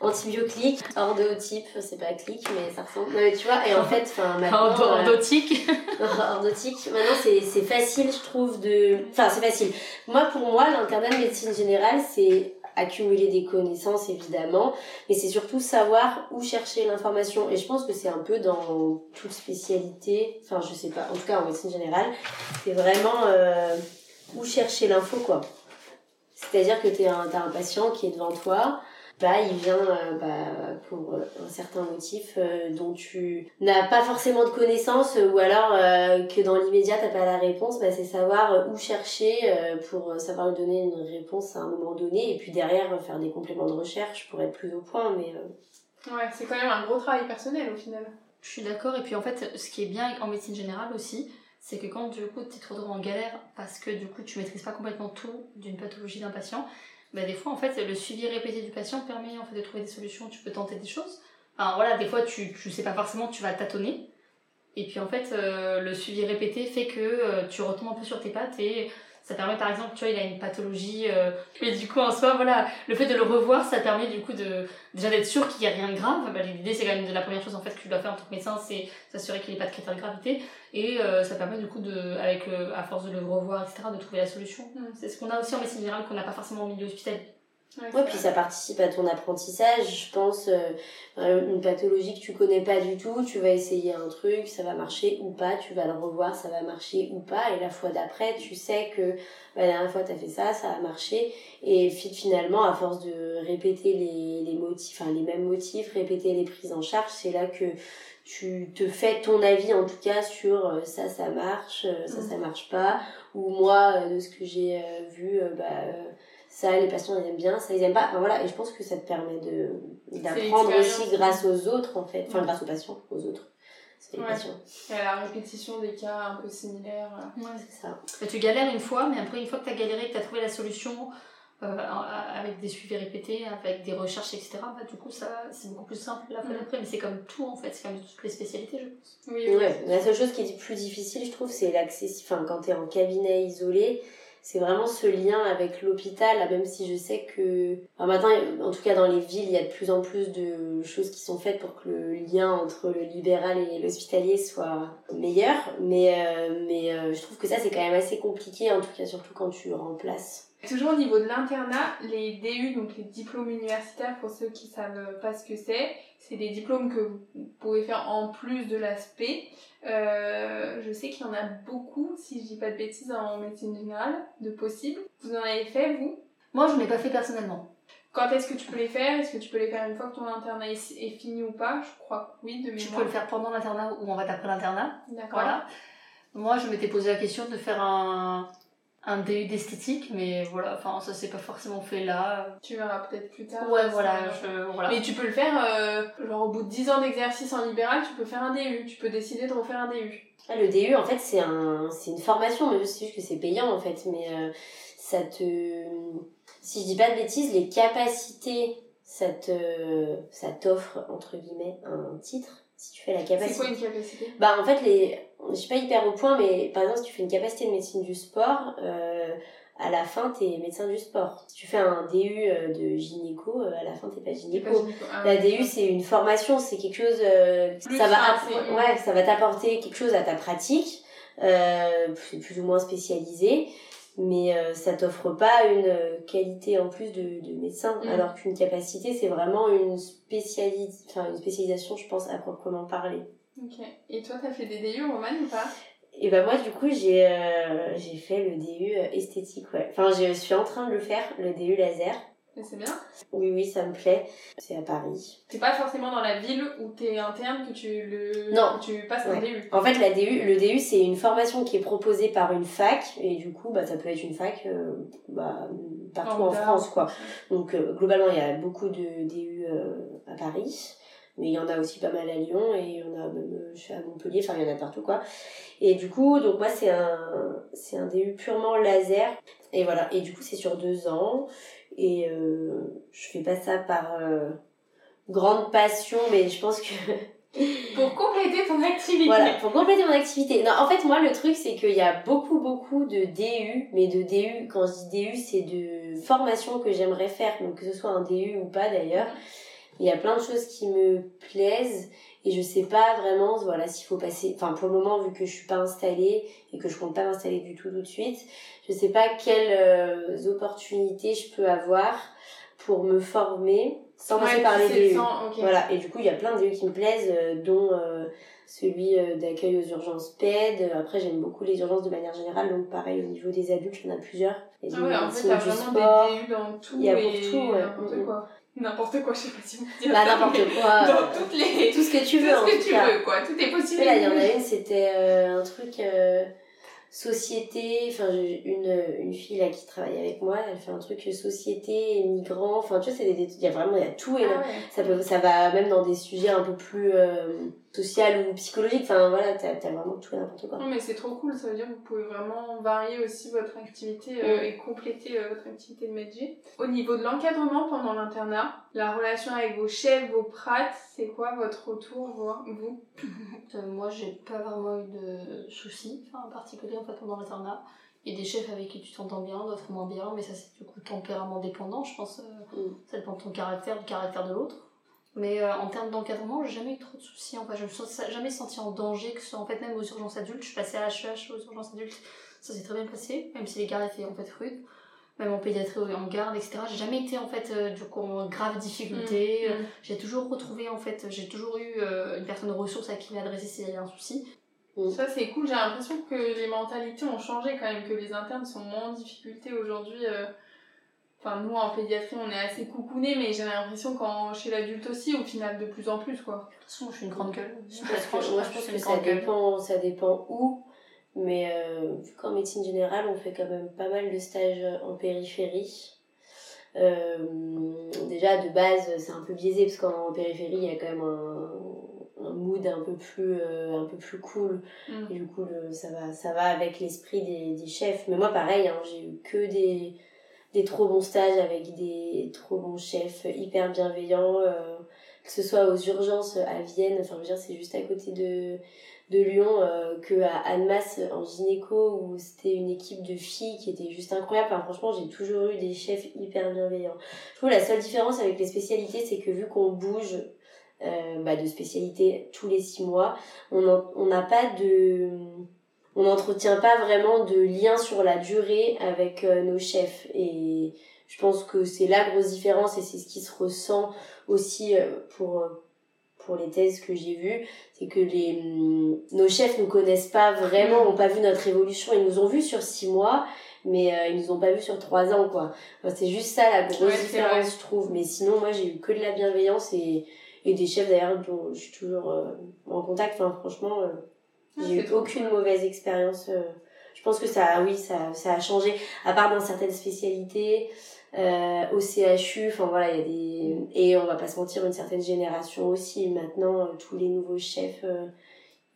Speaker 2: Antibioclic, Ordotype, c'est pas clic, mais ça ressemble. Non, mais tu vois, et en fait, enfin, maintenant.
Speaker 3: Ordo-
Speaker 2: euh,
Speaker 3: Ordotique.
Speaker 2: ordotique. Maintenant, c'est, c'est facile, je trouve, de... Enfin, c'est facile. Moi, pour moi, l'internat de médecine générale, c'est accumuler des connaissances, évidemment, mais c'est surtout savoir où chercher l'information. Et je pense que c'est un peu dans toute spécialité, enfin, je sais pas, en tout cas en médecine générale, c'est vraiment euh, où chercher l'info, quoi. C'est-à-dire que t'es un, t'as un patient qui est devant toi, bah, il vient euh, bah, pour euh, un certain motif euh, dont tu n'as pas forcément de connaissances euh, ou alors euh, que dans l'immédiat t'as pas la réponse, bah, c'est savoir où chercher euh, pour savoir lui donner une réponse à un moment donné et puis derrière faire des compléments de recherche pour être plus au point. Mais euh,
Speaker 1: Ouais, c'est quand même un gros travail personnel au final.
Speaker 3: Je suis d'accord. Et puis en fait, ce qui est bien en médecine générale aussi, c'est que quand du coup tu te retrouves en galère parce que du coup tu maîtrises pas complètement tout d'une pathologie d'un patient, bah des fois en fait le suivi répété du patient permet en de trouver des solutions. Tu peux tenter des choses. Enfin voilà, des fois tu, tu sais pas forcément, tu vas tâtonner. Et puis en fait, euh, le suivi répété fait que euh, tu retombes un peu sur tes pattes et ça permet par exemple, tu vois, il a une pathologie. Euh, et du coup en soi, voilà, le fait de le revoir, ça permet du coup de déjà d'être sûr qu'il n'y a rien de grave. Bah, L'idée c'est quand même de la première chose en fait que tu dois faire en tant que médecin, c'est s'assurer qu'il n'y ait pas de critères de gravité. Et euh, ça permet du coup de, avec le, à force de le revoir, etc., de trouver la solution.
Speaker 1: Mm.
Speaker 3: C'est ce qu'on a aussi en médecine générale qu'on n'a pas forcément au milieu hospitalier.
Speaker 1: Ouais,
Speaker 2: ouais, puis ça participe à ton apprentissage. Je pense euh, euh, une pathologie que tu connais pas du tout, tu vas essayer un truc, ça va marcher ou pas, tu vas le revoir, ça va marcher ou pas, et la fois d'après, tu sais que bah, la dernière fois t'as fait ça, ça a marché, et fi- finalement, à force de répéter les, les motifs, enfin les mêmes motifs, répéter les prises en charge, c'est là que tu te fais ton avis en tout cas sur euh, ça ça marche euh, ça
Speaker 1: Mm.
Speaker 2: ça marche pas ou moi de ce que j'ai vu bah euh, ça les patients ils aiment bien ça ils aiment pas enfin voilà et je pense que ça te permet de d'apprendre aussi grâce aux autres en fait enfin
Speaker 1: Ouais.
Speaker 2: grâce aux patients aux autres c'est les
Speaker 1: Ouais. la répétition des cas un peu similaires. euh.
Speaker 2: c'est ça
Speaker 3: Et tu galères une fois, mais après, une fois que tu as galéré, que tu as trouvé la solution euh, avec des suivis répétés, avec des recherches, etc., bah, du coup, ça, c'est beaucoup plus simple la fois d'après. Mais c'est comme tout, en fait, c'est comme toutes les spécialités, je pense.
Speaker 1: Oui, oui.
Speaker 2: Ouais, la seule chose qui est plus difficile, je trouve, c'est l'accès. Enfin, quand t'es en cabinet isolé, c'est vraiment ce lien avec l'hôpital, même si je sais que. Maintenant, en tout cas dans les villes, il y a de plus en plus de choses qui sont faites pour que le lien entre le libéral et l'hospitalier soit meilleur. Mais, euh, mais euh, je trouve que ça, c'est quand même assez compliqué, en tout cas, surtout quand tu remplaces.
Speaker 1: Toujours au niveau de l'internat, les DU, donc les diplômes universitaires, pour ceux qui savent pas ce que c'est, c'est des diplômes que vous pouvez faire en plus de l'aspect. Euh, je sais qu'il y en a beaucoup, si je dis pas de bêtises, en médecine générale, de possibles. Vous en avez fait, vous?
Speaker 3: Moi, je n'ai pas fait personnellement.
Speaker 1: Quand est-ce que tu peux les faire? Est-ce que tu peux les faire une fois que ton internat est, fini ou pas? Je crois que oui, de
Speaker 3: Tu
Speaker 1: mémoire.
Speaker 3: peux le faire pendant l'internat ou en fait après l'internat.
Speaker 1: D'accord.
Speaker 3: Voilà. Moi, je m'étais posé la question de faire un, un DU d'esthétique, mais voilà, enfin, ça s'est pas forcément fait là.
Speaker 1: Tu verras peut-être plus tard.
Speaker 3: Ouais, voilà, je, voilà.
Speaker 1: Mais tu peux le faire, euh, genre au bout de 10 ans d'exercice en libéral, tu peux faire un DU. Tu peux décider de refaire un DU.
Speaker 2: Ah, le DU, en fait, c'est un, c'est une formation, mais c'est juste que c'est payant, en fait. Mais euh, ça te. Si je dis pas de bêtises, les capacités, ça te. Ça t'offre, entre guillemets, un titre. Si tu fais la
Speaker 1: C'est
Speaker 2: capacité.
Speaker 1: quoi une capacité?
Speaker 2: Bah, en fait, les. Je suis pas hyper au point, mais par exemple, si tu fais une capacité de médecine du sport, euh, à la fin, t'es médecin du sport. Si tu fais un DU euh, de gynéco, euh, à la fin, t'es pas
Speaker 1: Pas
Speaker 2: gynéco.
Speaker 1: gynéco. Ah,
Speaker 2: La. DU, c'est une formation, c'est quelque chose, euh, ça va, ouais, ça va t'apporter quelque chose à ta pratique, euh, c'est plus ou moins spécialisé, mais euh, ça t'offre pas une qualité en plus de, de médecin,
Speaker 1: Mm.
Speaker 2: alors qu'une capacité, c'est vraiment une spécialis, enfin une spécialisation, je pense, à proprement parler.
Speaker 1: Ok. Et toi, t'as fait des DU, Romane, ou pas?
Speaker 2: Et bah moi, du coup, j'ai euh, j'ai fait le DU euh, esthétique, ouais. Enfin, je suis en train de le faire, le DU laser.
Speaker 1: Mais c'est bien?
Speaker 2: Oui, oui, ça me plaît. C'est à Paris.
Speaker 1: C'est pas forcément dans la ville où t'es interne que tu le
Speaker 2: Non.
Speaker 1: que tu passes un
Speaker 2: Ouais.
Speaker 1: DU.
Speaker 2: En fait, la DU, le DU, c'est une formation qui est proposée par une fac, et du coup, bah, ça peut être une fac euh, bah, partout en. France, quoi. Donc, euh, globalement, il y a beaucoup de DU euh, à Paris. Mais il y en a aussi pas mal à Lyon et il y en a même à Montpellier, enfin il y en a partout quoi. Et du coup, donc moi c'est un, c'est un DU purement laser. Et voilà, et du coup c'est sur deux ans. Et je fais pas ça par grande passion, mais je pense que
Speaker 1: pour compléter ton activité.
Speaker 2: Voilà, pour compléter mon activité. Non, en fait, moi, le truc, c'est qu'il y a beaucoup, beaucoup de DU, mais de DU, quand je dis DU, c'est de formation que j'aimerais faire, donc que ce soit un DU ou pas d'ailleurs. Il y a plein de choses qui me plaisent et je sais pas vraiment, voilà, s'il faut passer, enfin, pour le moment, vu que je suis pas installée et que je compte pas m'installer du tout tout de suite, je sais pas quelles euh, opportunités je peux avoir pour me former sans passer par les DU. Voilà, et du coup, il y a plein de DU qui me plaisent, euh, dont euh, celui euh, d'accueil aux urgences PED. Après, j'aime beaucoup les urgences de manière générale, donc pareil, au niveau des adultes, il y en a plusieurs.
Speaker 1: ah ouais, en fait, t'as vraiment des DU dans tout
Speaker 2: il y a pour tout,
Speaker 1: n'importe quoi. N'importe quoi, je sais pas si peut dire
Speaker 2: bah, n'importe quoi.
Speaker 1: Dans toutes les...
Speaker 2: Tout ce que tu veux,
Speaker 1: Tout ce que tu veux, quoi. Tout est possible.
Speaker 2: là, il y en a une, c'était un truc société enfin une une fille là qui travaille avec moi elle fait un truc société et migrants enfin tu vois c'est des il y a vraiment il y a tout et
Speaker 1: ah
Speaker 2: ça peut ça va même dans des sujets un peu plus euh, social ou psychologique enfin voilà t'as as vraiment tout et n'importe quoi
Speaker 1: non mais c'est trop cool ça veut dire que vous pouvez vraiment varier aussi votre activité euh, et compléter euh, votre activité de métier au niveau de l'encadrement pendant l'internat la relation avec vos chefs vos prates c'est quoi votre retour vous?
Speaker 3: Moi j'ai pas vraiment eu de soucis enfin, en particulier en fait pendant l'internat il y a des chefs avec qui tu t'entends bien, d'autres moins bien, mais ça c'est du coup tempérament dépendant, je pense. Mm. Ça dépend de ton caractère, du caractère de l'autre. Mais euh, en termes d'encadrement, j'ai jamais eu trop de soucis. En fait, je me suis jamais senti en danger, que ce soit en fait même aux urgences adultes. Je suis passée à HEH aux urgences adultes, ça s'est très bien passé, même si les gardes étaient en fait rudes. Même en pédiatrie, en garde, etc. J'ai jamais été en fait euh, du coup en grave difficulté. Mmh, mmh. J'ai toujours retrouvé en fait, j'ai toujours eu euh, une personne de ressources à qui m'adresser s'il y avait un souci.
Speaker 1: Mmh. Ça c'est cool, j'ai l'impression que les mentalités ont changé quand même, que les internes sont moins en difficulté aujourd'hui. Enfin, nous en pédiatrie, on est assez coucounés, mais j'ai l'impression qu'en chez l'adulte aussi, au final, de plus en plus, quoi.
Speaker 3: De toute façon, je suis une grande gueule.
Speaker 2: Parce que, moi, je pense que ça dépend, ça dépend où. Mais euh, vu qu'en médecine générale, on fait quand même pas mal de stages en périphérie. Euh, déjà, de base, c'est un peu biaisé, parce qu'en périphérie, il y a quand même un, un mood un peu plus, euh, un peu plus cool. Mm. Et du coup, le, ça, va, ça va avec l'esprit des, des chefs. Mais moi, pareil, hein, j'ai eu que des des trop bons stages avec des trop bons chefs hyper bienveillants, euh, que ce soit aux urgences à Vienne, enfin je veux dire c'est juste à côté de, de Lyon, euh, que Annemasse en gynéco où c'était une équipe de filles qui était juste incroyable. Enfin, franchement j'ai toujours eu des chefs hyper bienveillants. Je trouve la seule différence avec les spécialités c'est que vu qu'on bouge euh, bah, de spécialité tous les six mois, on n'a pas de on n'entretient pas vraiment de lien sur la durée avec euh, nos chefs. Et je pense que c'est la grosse différence et c'est ce qui se ressent aussi euh, pour, euh, pour les thèses que j'ai vues. C'est que les, mm, nos chefs nous connaissent pas vraiment, n'ont pas vu notre évolution. Ils nous ont vus sur six mois, mais ils nous ont pas vu sur trois ans, quoi. c'est juste ça la grosse différence, je trouve. Mais sinon, moi, j'ai eu que de la bienveillance et, et des chefs d'ailleurs dont je suis toujours en contact. Enfin, franchement, j'ai eu aucune mauvaise expérience. Euh, je pense que ça, oui, ça, ça a changé. À part dans certaines spécialités, euh, au CHU, enfin voilà, il y a des et on va pas se mentir, une certaine génération aussi. Maintenant, euh, tous les nouveaux chefs, euh,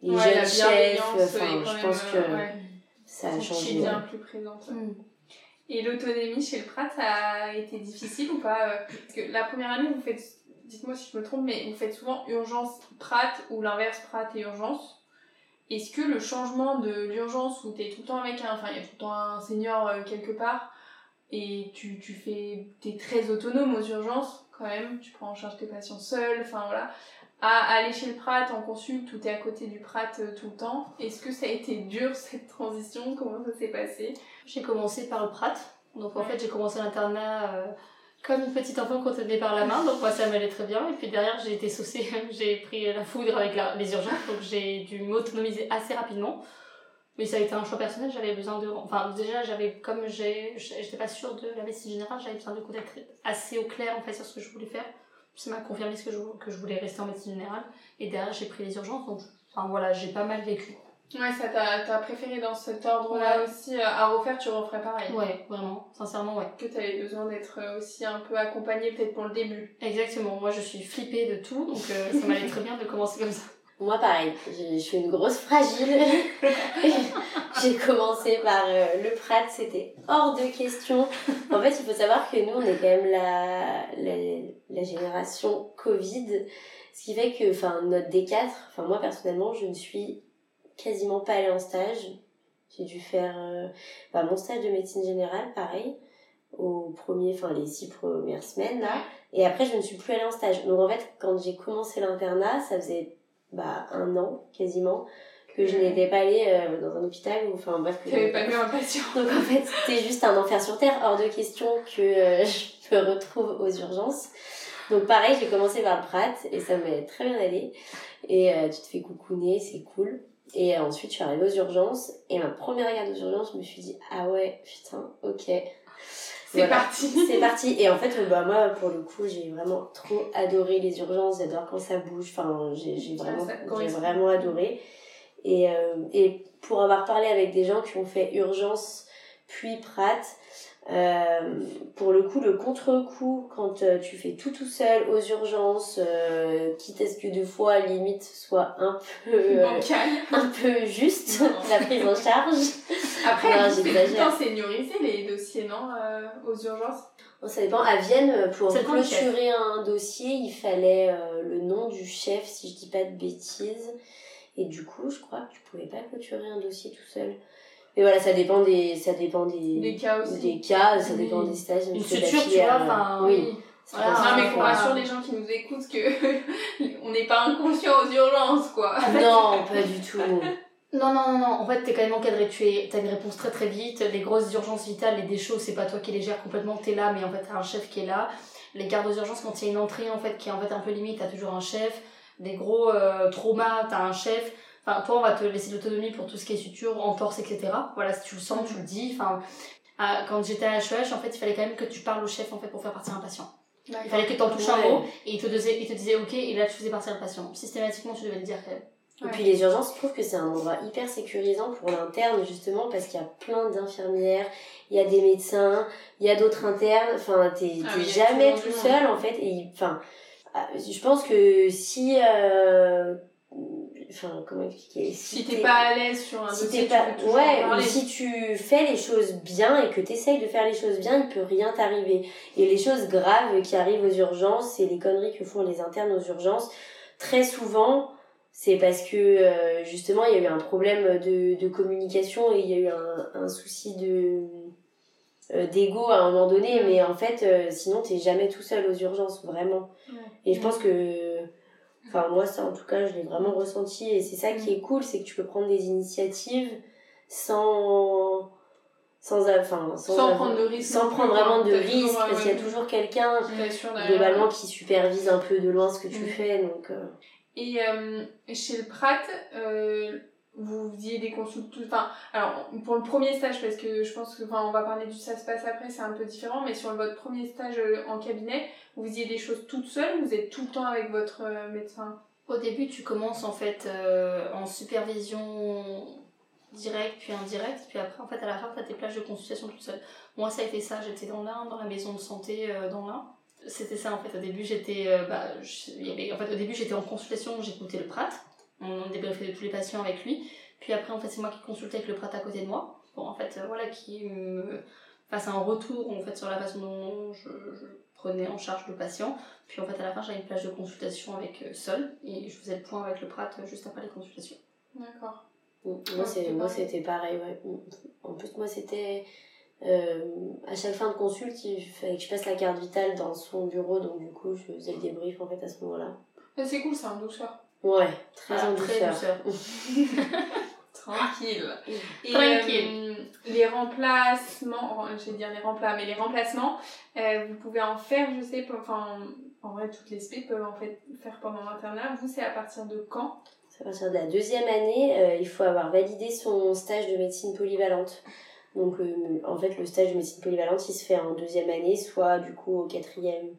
Speaker 2: les jeunes chefs, enfin, je pense que ça a changé.
Speaker 1: bien plus présente. Mm. Et l'autonomie chez le Prat, ça a été difficile ou pas Parce que la première année, vous faites, dites-moi si je me trompe, mais vous faites souvent urgence Prat ou l'inverse Prat et urgence? Est-ce que le changement de l'urgence où tu es tout le temps avec un, enfin il y a tout le temps un senior euh, quelque part et tu, tu fais, t'es très autonome aux urgences quand même, tu prends en charge tes patients seuls, enfin voilà, à aller chez le Prat en consulte où tu es à côté du Prat euh, tout le temps, est-ce que ça a été dur cette transition? Comment ça s'est passé?
Speaker 3: J'ai commencé par le Prat, donc en fait j'ai commencé l'internat euh, comme une petite enfant qu'on tenait par la main, donc moi ça m'allait très bien. Et puis derrière, j'ai été saucée, j'ai pris la foudre avec les urgences, donc j'ai dû m'autonomiser assez rapidement. Mais ça a été un choix personnel, j'avais besoin de. Enfin, déjà, j'avais, comme j'étais pas sûre de la médecine générale, j'avais besoin de d'être assez au clair en fait sur ce que je voulais faire. Ça m'a confirmé ce que je, que je voulais rester en médecine générale. Et derrière, j'ai pris les urgences, donc enfin voilà, j'ai pas mal vécu.
Speaker 1: Ouais, ça t'as préféré dans cet ordre-là aussi. Euh, à refaire, tu referais pareil.
Speaker 3: Ouais, vraiment, sincèrement, ouais.
Speaker 1: Que t'avais besoin d'être euh, aussi un peu accompagnée peut-être pour le début.
Speaker 3: Exactement, moi je suis flippée de tout, donc euh, ça m'allait très bien de commencer comme ça.
Speaker 2: Moi pareil, je suis une grosse fragile. J'ai commencé par le Prat, c'était hors de question. En fait, il faut savoir que nous, on est quand même la, la, la génération Covid. Ce qui fait que, enfin, notre D4, enfin, moi personnellement, je ne suis quasiment pas allée en stage. J'ai dû faire euh, bah, mon stage de médecine générale, pareil, au premier, enfin les six premières semaines là. Et après, je ne suis plus allée en stage. Donc en fait, quand j'ai commencé l'internat, ça faisait bah, un an quasiment que je n'étais pas allée euh, dans un hôpital ou enfin bref
Speaker 1: que j'avais pas vu un patient.
Speaker 2: Donc en fait c'était juste un enfer sur terre. Hors de question que euh, je me retrouve aux urgences. Donc pareil j'ai commencé par le Prat et ça m'est très bien allé. Et tu te fais coucouner c'est cool et ensuite, je suis arrivée aux urgences. Et ma première garde aux urgences, je me suis dit, ah ouais, putain, ok.
Speaker 1: C'est parti.
Speaker 2: C'est parti. Et en fait, bah, moi, pour le coup, j'ai vraiment trop adoré les urgences. J'adore quand ça bouge. Enfin, j'ai vraiment, j'ai vraiment adoré. Et, euh, et pour avoir parlé avec des gens qui ont fait urgence puis Pratt, euh, pour le coup, le contre-coup, quand euh, tu fais tout tout seul aux urgences, euh, quitte à ce que deux fois, limite, soit un peu, un peu juste, la prise en charge.
Speaker 1: Après, c'est les dossiers, non, aux urgences?
Speaker 2: Ça dépend. À Vienne, pour clôturer un dossier, il fallait le nom du chef, si je dis pas de bêtises. Et du coup, je crois que tu pouvais pas clôturer un dossier tout seul. Et voilà, ça dépend des, ça dépend des,
Speaker 1: des cas aussi.
Speaker 2: Des cas, ça dépend des stages.
Speaker 3: Une structure, tu vois, enfin, oui.
Speaker 1: Voilà, non, mais qu'on rassure les gens qui nous écoutent que on n'est pas inconscient aux urgences, quoi.
Speaker 2: non, pas du tout.
Speaker 3: Non, non, non, non, en fait, t'es quand même encadré, tu es, as une réponse très très vite. Les grosses urgences vitales, les déchaux, c'est pas toi qui les gères complètement, t'es là, mais en fait, t'as un chef qui est là. Les gardes aux urgences, quand il y a une entrée, en fait, qui est en fait un peu limite, t'as toujours un chef. Des gros euh, traumas, t'as un chef. Enfin, toi, on va te laisser l'autonomie pour tout ce qui est suture, entorse, etc. Voilà, si tu le sens, tu le dis. Enfin, quand j'étais à HEH, en fait, il fallait quand même que tu parles au chef, en fait, pour faire partir un patient. Il fallait que tu en touches un mot, et il te, disait, il te disait OK, et là, tu faisais partir le patient. Systématiquement, tu devais le dire
Speaker 2: Et puis les urgences, je trouve que c'est un endroit hyper sécurisant pour l'interne, justement, parce qu'il y a plein d'infirmières, il y a des médecins, il y a d'autres internes, enfin, t'es ah jamais tout seul, en fait, et enfin, ah, je pense que si euh, enfin comment expliquer
Speaker 1: si, t'es pas à l'aise sur un
Speaker 2: si
Speaker 1: dossier
Speaker 2: pas ouais ou si tu fais les choses bien et que t'essayes de faire les choses bien il peut rien t'arriver. Et les choses graves qui arrivent aux urgences et les conneries que font les internes aux urgences très souvent c'est parce que euh, justement il y a eu un problème de, de communication et il y a eu un, un souci de euh, d'ego à un moment donné mais en fait euh, sinon t'es jamais tout seul aux urgences vraiment. Et je pense que Enfin, moi, ça, en tout cas, je l'ai vraiment ressenti. Et c'est ça qui est cool, c'est que tu peux prendre des initiatives sans. Sans, enfin,
Speaker 1: sans, prendre de risque.
Speaker 2: Sans prendre vraiment de risque, parce qu'il y a toujours quelqu'un, globalement, qui supervise un peu de loin ce que tu mm. fais. Donc, euh.
Speaker 1: Et euh, chez le Prat, euh, vous faisiez des consultes enfin alors pour le premier stage parce que je pense que enfin on va parler du ça se passe après c'est un peu différent mais sur votre premier stage euh, en cabinet vous faisiez des choses toutes seules ou vous êtes tout le temps avec votre euh, médecin?
Speaker 3: Au début tu commences en fait euh, en supervision directe puis indirecte puis après en fait à la fin tu as tes plages de consultation toute seule. Moi ça a été ça j'étais dans l'Ain dans la maison de santé dans l'Ain c'était ça en fait. Au début j'étais bah, en fait au début j'étais en consultation j'écoutais le prat on débriefait de tous les patients avec lui. Puis après, en fait, c'est moi qui consultais avec le prat à côté de moi, pour en fait, euh, voilà, qui me fasse un retour en fait sur la façon dont je, prenais en charge le patient. Puis en fait, à la fin, j'avais une plage de consultation avec euh, Sol et je faisais le point avec le prat euh, juste après les consultations.
Speaker 1: D'accord.
Speaker 2: Moi, c'est, moi, c'était pareil, ouais. En plus, moi, c'était. à chaque fin de consulte, il fallait que je passe la carte vitale dans son bureau, donc du coup, je faisais le débrief en fait à ce moment-là.
Speaker 1: C'est cool, c'est un douceur.
Speaker 2: Ouais, très ah, en douceur.
Speaker 1: Tranquille. Et, Tranquille. Euh, les remplacements, je vais dire les remplacements, mais les remplacements, euh, vous pouvez en faire, je sais, enfin, en vrai, toutes les spé peuvent en fait faire pendant l'internat. Vous, c'est à partir de quand?
Speaker 2: C'est à partir de la deuxième année. Euh, il faut avoir validé son stage de médecine polyvalente. Donc, en fait, le stage de médecine polyvalente, il se fait en deuxième année, soit du coup au quatrième,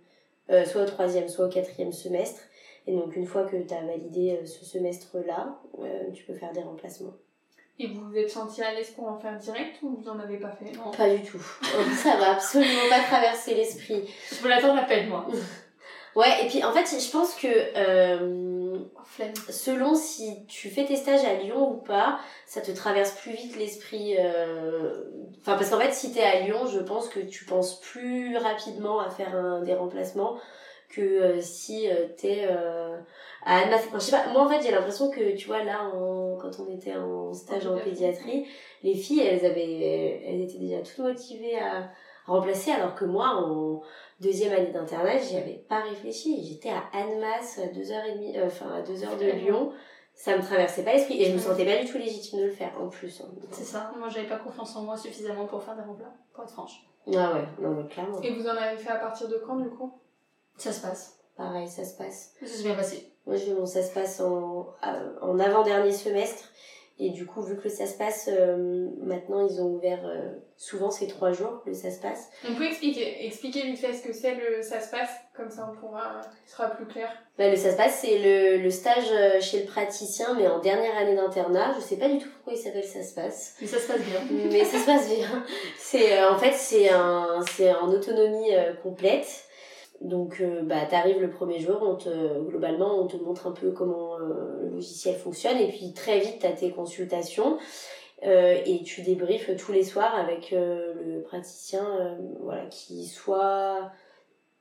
Speaker 2: soit au troisième, soit au quatrième semestre. Et donc, une fois que tu as validé euh, ce semestre-là, euh, tu peux faire des remplacements.
Speaker 1: Et vous vous êtes senti à l'aise pour en faire direct ou vous en avez pas fait?
Speaker 3: Non.
Speaker 2: Pas du tout. Ça va absolument pas traverser l'esprit.
Speaker 3: Je me l'attends l'appel, moi.
Speaker 2: Ouais, et puis en fait, je pense que euh, selon si tu fais tes stages à Lyon ou pas, ça te traverse plus vite l'esprit. euh, Enfin, parce qu'en fait, si t'es à Lyon, je pense que tu penses plus rapidement à faire un, des remplacements que euh, si euh, t'es euh, à Annemasse. Enfin, je sais pas, moi en fait, j'ai l'impression que, tu vois, là, en, quand on était en stage en pédiatrie, les filles, elles avaient, elles étaient déjà toutes motivées à remplacer, alors que moi, en deuxième année d'internat, j'y avais pas réfléchi. J'étais à Annemasse, à deux heures et demie, euh, enfin, à deux heures de Lyon. Ça me traversait pas l'esprit et je me sentais pas du tout légitime de le faire, en plus. hein.
Speaker 3: C'est ça. Moi, j'avais pas confiance en moi suffisamment pour faire des remplats, pour être franche.
Speaker 2: Ah ouais, non, mais clairement.
Speaker 1: Et vous en avez fait à partir de quand du coup?
Speaker 3: Ça se passe.
Speaker 2: Pareil, ça se passe.
Speaker 3: Ça s'est bien passé.
Speaker 2: Moi, je, bon, ça se passe en, à- en avant-dernier semestre. Et du coup, vu que ça se passe, euh, maintenant, ils ont ouvert, euh, souvent c'est trois jours que ça se passe.
Speaker 1: On peut expliquer, expliquer vite fait ce que c'est le ça se passe, comme ça on pourra, ce sera plus clair.
Speaker 2: Bah, le ça se passe, c'est le, le stage euh, chez le praticien, mais en dernière année d'internat. Je sais pas du tout pourquoi il s'appelle ça se passe.
Speaker 3: Mais ça se passe bien.
Speaker 2: mais ça se passe bien. C'est euh, en fait c'est un c'est en autonomie euh, complète. Donc euh, bah t'arrives le premier jour, on te globalement on te montre un peu comment euh, le logiciel fonctionne. Et puis très vite t'as tes consultations euh, et tu débriefes tous les soirs avec le praticien voilà qui soit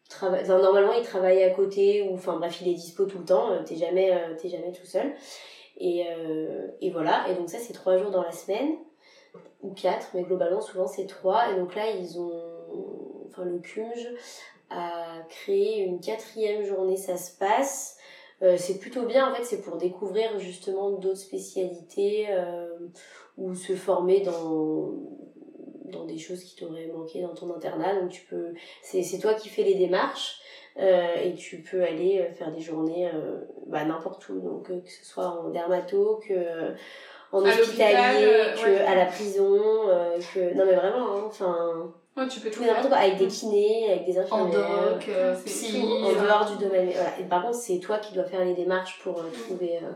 Speaker 2: travaille enfin, normalement il travaille à côté ou enfin bref il est dispo tout le temps t'es jamais t'es jamais tout seul. Et et voilà. Et donc ça c'est trois jours dans la semaine ou quatre, mais globalement souvent c'est trois. Et donc là ils ont, enfin le CUMJ a créé une quatrième journée, ça se passe. Euh, c'est plutôt bien en fait, c'est pour découvrir justement d'autres spécialités euh, ou se former dans dans des choses qui t'auraient manqué dans ton internat. Donc tu peux, c'est c'est toi qui fais les démarches. euh, et tu peux aller euh, faire des journées euh, bah, n'importe où, donc euh, que ce soit en dermato, que euh, en
Speaker 1: À
Speaker 2: hospitalier, que
Speaker 1: ouais.
Speaker 2: à la prison, euh, que non mais vraiment, hein, enfin
Speaker 1: Ouais, tu peux
Speaker 2: tout
Speaker 1: faire.
Speaker 2: quoi, avec des kinés, avec des
Speaker 3: En
Speaker 2: infirmières,
Speaker 3: doc, euh,
Speaker 1: c'est
Speaker 3: psy.
Speaker 2: tout en
Speaker 3: euh,
Speaker 2: dehors du domaine. Voilà. Et par contre, c'est toi qui dois faire les démarches pour euh, trouver euh,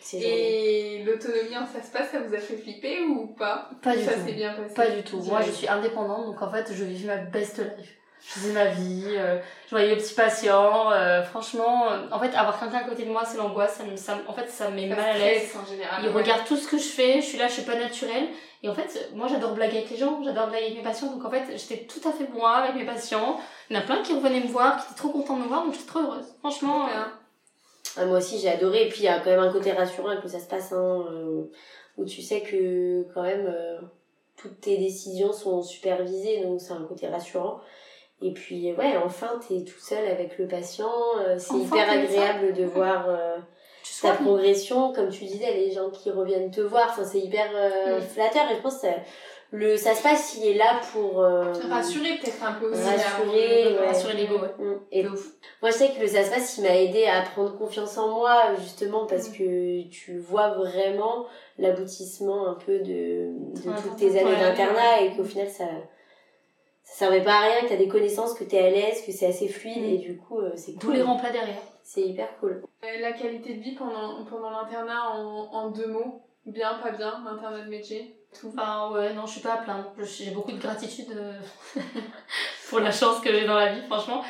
Speaker 2: ces journées.
Speaker 1: Et l'autonomie en ça se passe, ça vous a fait flipper ou pas?
Speaker 3: Pas du
Speaker 1: Ça
Speaker 3: tout.
Speaker 1: s'est bien passé?
Speaker 3: Pas du tout. Moi, je suis indépendante, donc en fait, je vivais ma best life. Je faisais ma vie, euh, je voyais les petits patients. euh, franchement, euh, en fait, avoir quelqu'un à côté de moi, c'est l'angoisse. Ça me, ça, me- en fait, ça me met
Speaker 1: Ça
Speaker 3: mal à l'aise.
Speaker 1: stresse en général.
Speaker 3: Ils
Speaker 1: ouais.
Speaker 3: regardent tout ce que je fais, je suis là, je suis pas naturelle. Et en fait, moi j'adore blaguer avec les gens, j'adore blaguer avec mes patients. Donc en fait, j'étais tout à fait moi avec mes patients. Il y en a plein qui revenaient me voir, qui étaient trop contents de me voir, donc j'étais trop heureuse. Franchement, euh,
Speaker 2: Ah, moi aussi j'ai adoré et puis il y a quand même un côté rassurant avec où ça se passe hein, euh, où tu sais que quand même euh, toutes tes décisions sont supervisées donc c'est un côté rassurant et puis ouais enfin t'es tout seul avec le patient euh, c'est
Speaker 3: Enfin,
Speaker 2: hyper agréable de voir euh,
Speaker 3: tu
Speaker 2: ta progression comme tu disais les gens qui reviennent te voir enfin c'est hyper euh,
Speaker 3: Mm.
Speaker 2: flatteur et je pense que ça, le ça se passe il est là pour euh,
Speaker 1: Rassurer peut-être un peu aussi.
Speaker 2: Rassurer, ouais.
Speaker 3: rassurer l'ego, ouais.
Speaker 2: mm. et
Speaker 3: ouf.
Speaker 2: moi, je sais que le ça se passe, il m'a aidé à prendre confiance en moi, justement, parce
Speaker 1: Mm.
Speaker 2: que tu vois vraiment l'aboutissement un peu de, de toutes tes années d'internat et qu'au final, ça, ça servait pas à rien, que t'as des connaissances, que t'es à l'aise, que c'est assez fluide
Speaker 3: Mm.
Speaker 2: et du coup, euh, c'est
Speaker 3: Tous
Speaker 2: cool.
Speaker 3: les remplats derrière.
Speaker 2: C'est hyper cool.
Speaker 1: Euh, La qualité de vie pendant, pendant l'internat en, en deux mots. Bien, pas bien, l'internat de métier. Tout.
Speaker 3: Enfin, ouais, non, je suis pas à plaindre. J'ai beaucoup de gratitude euh, pour la chance que j'ai dans la vie, franchement.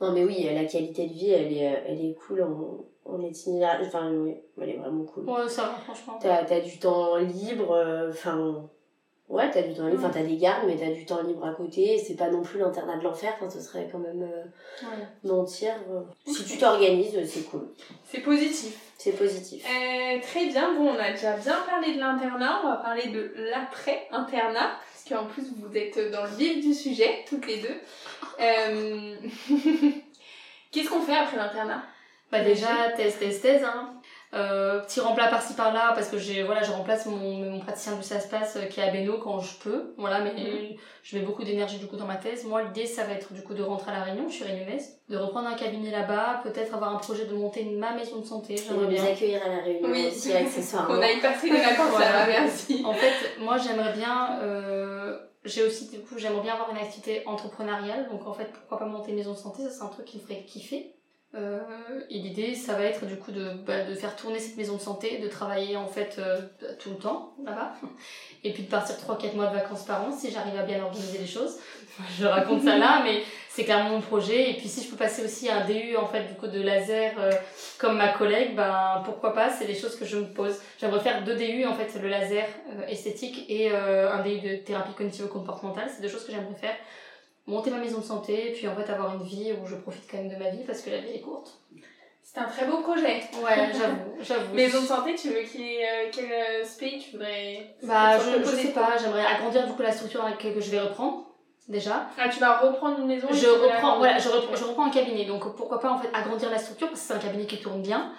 Speaker 2: Non, mais oui, la qualité de vie, elle est, elle est cool en, en itinéraire. Enfin, oui, elle est vraiment cool.
Speaker 3: Ouais, ça va, franchement.
Speaker 2: T'as as du temps libre, euh, enfin. Ouais, t'as du temps libre, enfin, t'as des gardes, mais t'as du temps libre à côté. C'est pas non plus l'internat de l'enfer, enfin, ce serait quand même euh,
Speaker 3: Ouais.
Speaker 2: mentir. euh. Si tu t'organises, c'est cool.
Speaker 1: C'est positif.
Speaker 2: C'est positif.
Speaker 1: Euh, très bien, bon, on a déjà bien parlé de l'internat, on va parler de l'après-internat, parce qu'en plus vous êtes dans le vif du sujet, toutes les deux. Euh, Qu'est-ce qu'on fait après l'internat?
Speaker 3: Bah déjà, thèse, thèse, thèse. Hein. Euh, petit remplat par-ci par-là, parce que j'ai, voilà, je remplace mon, mon praticien du se passe qui est à Beno quand je peux. Voilà, mais
Speaker 2: Mhm.
Speaker 3: je mets beaucoup d'énergie du coup dans ma thèse. Moi, l'idée, ça va être du coup de rentrer à La Réunion, je suis réunionnaise, de reprendre un cabinet là-bas, peut-être avoir un projet de monter ma maison de santé, j'aimerais bien.
Speaker 2: nous accueillir à la réunion
Speaker 1: Oui.
Speaker 2: aussi, accessoirement.
Speaker 1: On a y passé des vacances
Speaker 3: Voilà.
Speaker 1: merci.
Speaker 3: En fait, moi j'aimerais bien, euh, j'ai aussi du coup, j'aimerais bien avoir une activité entrepreneuriale, donc en fait, pourquoi pas monter une maison de santé, ça c'est un truc qui me ferait kiffer. Euh, et l'idée, ça va être du coup de, bah, de faire tourner cette maison de santé, de travailler en fait euh, tout le temps là-bas, et puis de partir 3-4 mois de vacances par an si j'arrive à bien organiser les choses. Je raconte ça là, mais c'est clairement mon projet. Et puis si je peux passer aussi un DU en fait du coup de laser euh, comme ma collègue, ben pourquoi pas C'est des choses que je me pose. J'aimerais faire deux DU en fait, le laser esthétique et un DU de thérapie cognitive comportementale. C'est deux choses que j'aimerais faire monter ma maison de santé, puis en fait avoir une vie où je profite quand même de ma vie parce que la vie est courte.
Speaker 1: C'est un très beau projet.
Speaker 3: Ouais, j'avoue, j'avoue.
Speaker 1: Maison de santé, tu veux qu'il ait euh, quel euh, space tu voudrais
Speaker 3: Bah, je, je sais pas, j'aimerais agrandir du coup la structure avec que je vais reprendre déjà.
Speaker 1: Ah, tu vas reprendre une maison
Speaker 3: Je reprends, voilà, je reprends, je reprends un cabinet, donc pourquoi pas en fait agrandir la structure parce que c'est un cabinet qui tourne bien.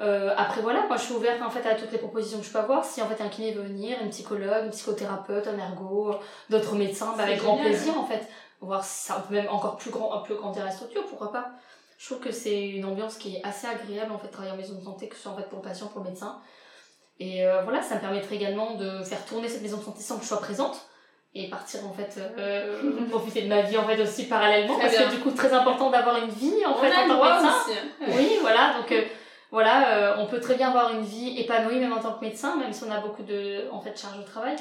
Speaker 3: Euh, après voilà, moi je suis ouverte en fait à toutes les propositions que je peux avoir. Si en fait un kiné veut venir, une psychologue, une psychothérapeute, un ergo, d'autres médecins, bah, avec grand plaisir en fait voir si ça peut même encore plus grand, un peu grandir la structure, pourquoi pas. Je trouve que c'est une ambiance qui est assez agréable en fait, travailler en maison de santé, que ce soit en fait pour le patient, pour le médecin. Et euh, voilà, ça me permettrait également de faire tourner cette maison de santé sans que je sois présente et partir en fait euh, profiter de ma vie en fait aussi parallèlement parce que du coup très important d'avoir une vie en fait en tant que médecin. Aussi. Oui, voilà, donc euh, voilà, on peut très bien avoir une vie épanouie même en tant que médecin, même si on a beaucoup de en fait charge de travail.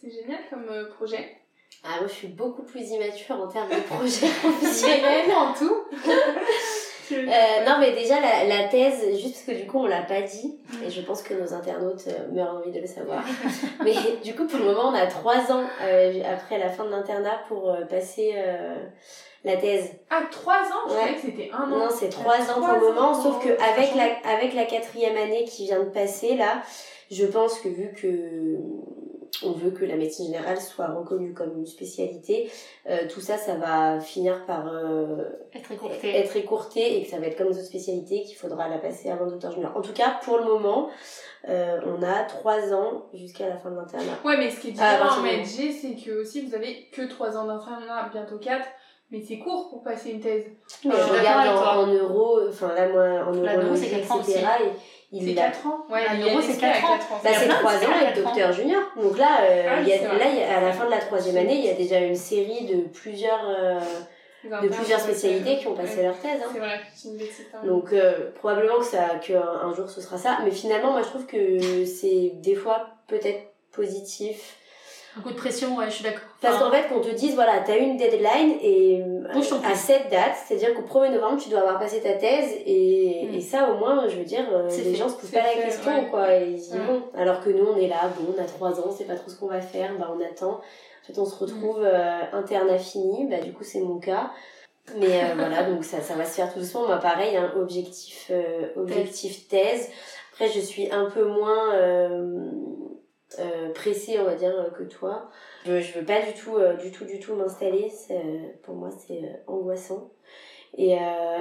Speaker 1: C'est génial comme projet.
Speaker 2: Ah, moi, je suis beaucoup plus immature en termes de projet professionnel.
Speaker 1: en tout.
Speaker 2: Euh, non, mais déjà, la, la, thèse, juste parce que du coup, on l'a pas dit, et je pense que nos internautes euh, meurent envie de le savoir. mais du coup, pour le moment, on a trois ans euh, après la fin de l'internat pour passer la thèse.
Speaker 1: Ah, trois ans? Je croyais que c'était un an.
Speaker 2: Non, c'est trois ans pour le moment, sauf que avec la, avec la quatrième année qui vient de passer, là, je pense que vu que on veut que la médecine générale soit reconnue comme une spécialité, euh, tout ça, ça va finir par euh,
Speaker 3: être, écourté.
Speaker 2: être écourté et que ça va être comme les autres spécialités qu'il faudra la passer avant docteur junior. En tout cas, pour le moment, euh, on a trois ans jusqu'à la fin de l'internat.
Speaker 1: Ouais, mais ce qui est différent ah, en MedG, c'est que aussi vous avez que trois ans d'internat, bientôt quatre. Mais c'est court pour passer une thèse.
Speaker 2: Mais je regarde en, en, euros, enfin là moi en euros, etc.
Speaker 1: C'est 4 ans
Speaker 3: Ouais, l'euro c'est 4 ans.
Speaker 2: Bah, c'est 3 ans avec docteur junior. Donc là, euh, ah, y a, là y a, à la fin de la troisième année, il y a déjà une série de plusieurs, euh, de plusieurs spécialités qui ont passé leur thèse.
Speaker 1: Hein. C'est vrai, c'est une bêtise.
Speaker 2: Donc euh, probablement que ça, qu'un un jour ce sera ça. Mais finalement, moi je trouve que c'est des fois peut-être positif
Speaker 3: un coup de pression, ouais, je suis d'accord.
Speaker 2: Parce qu'en fait, qu'on te dise, voilà, t'as une deadline et à cette date, c'est-à-dire qu'au 1er novembre, tu dois avoir passé ta thèse et, mm. et ça, au moins, je veux dire, euh, les gens se posent pas la question, quoi. Et ils disent, bon, alors que nous, on est là, bon, on a 3 ans, c'est pas trop ce qu'on va faire, bah, on attend. En fait, on se retrouve mm. euh, interne à fini, bah, du coup, c'est mon cas. Mais euh, voilà, donc ça, ça va se faire tout doucement. Moi, pareil, hein, objectif, objectif thèse. Après, je suis un peu moins euh, pressée, on va dire, euh, que toi. Je, je veux pas du tout, euh, du tout, du tout m'installer. Pour moi, c'est angoissant. Et,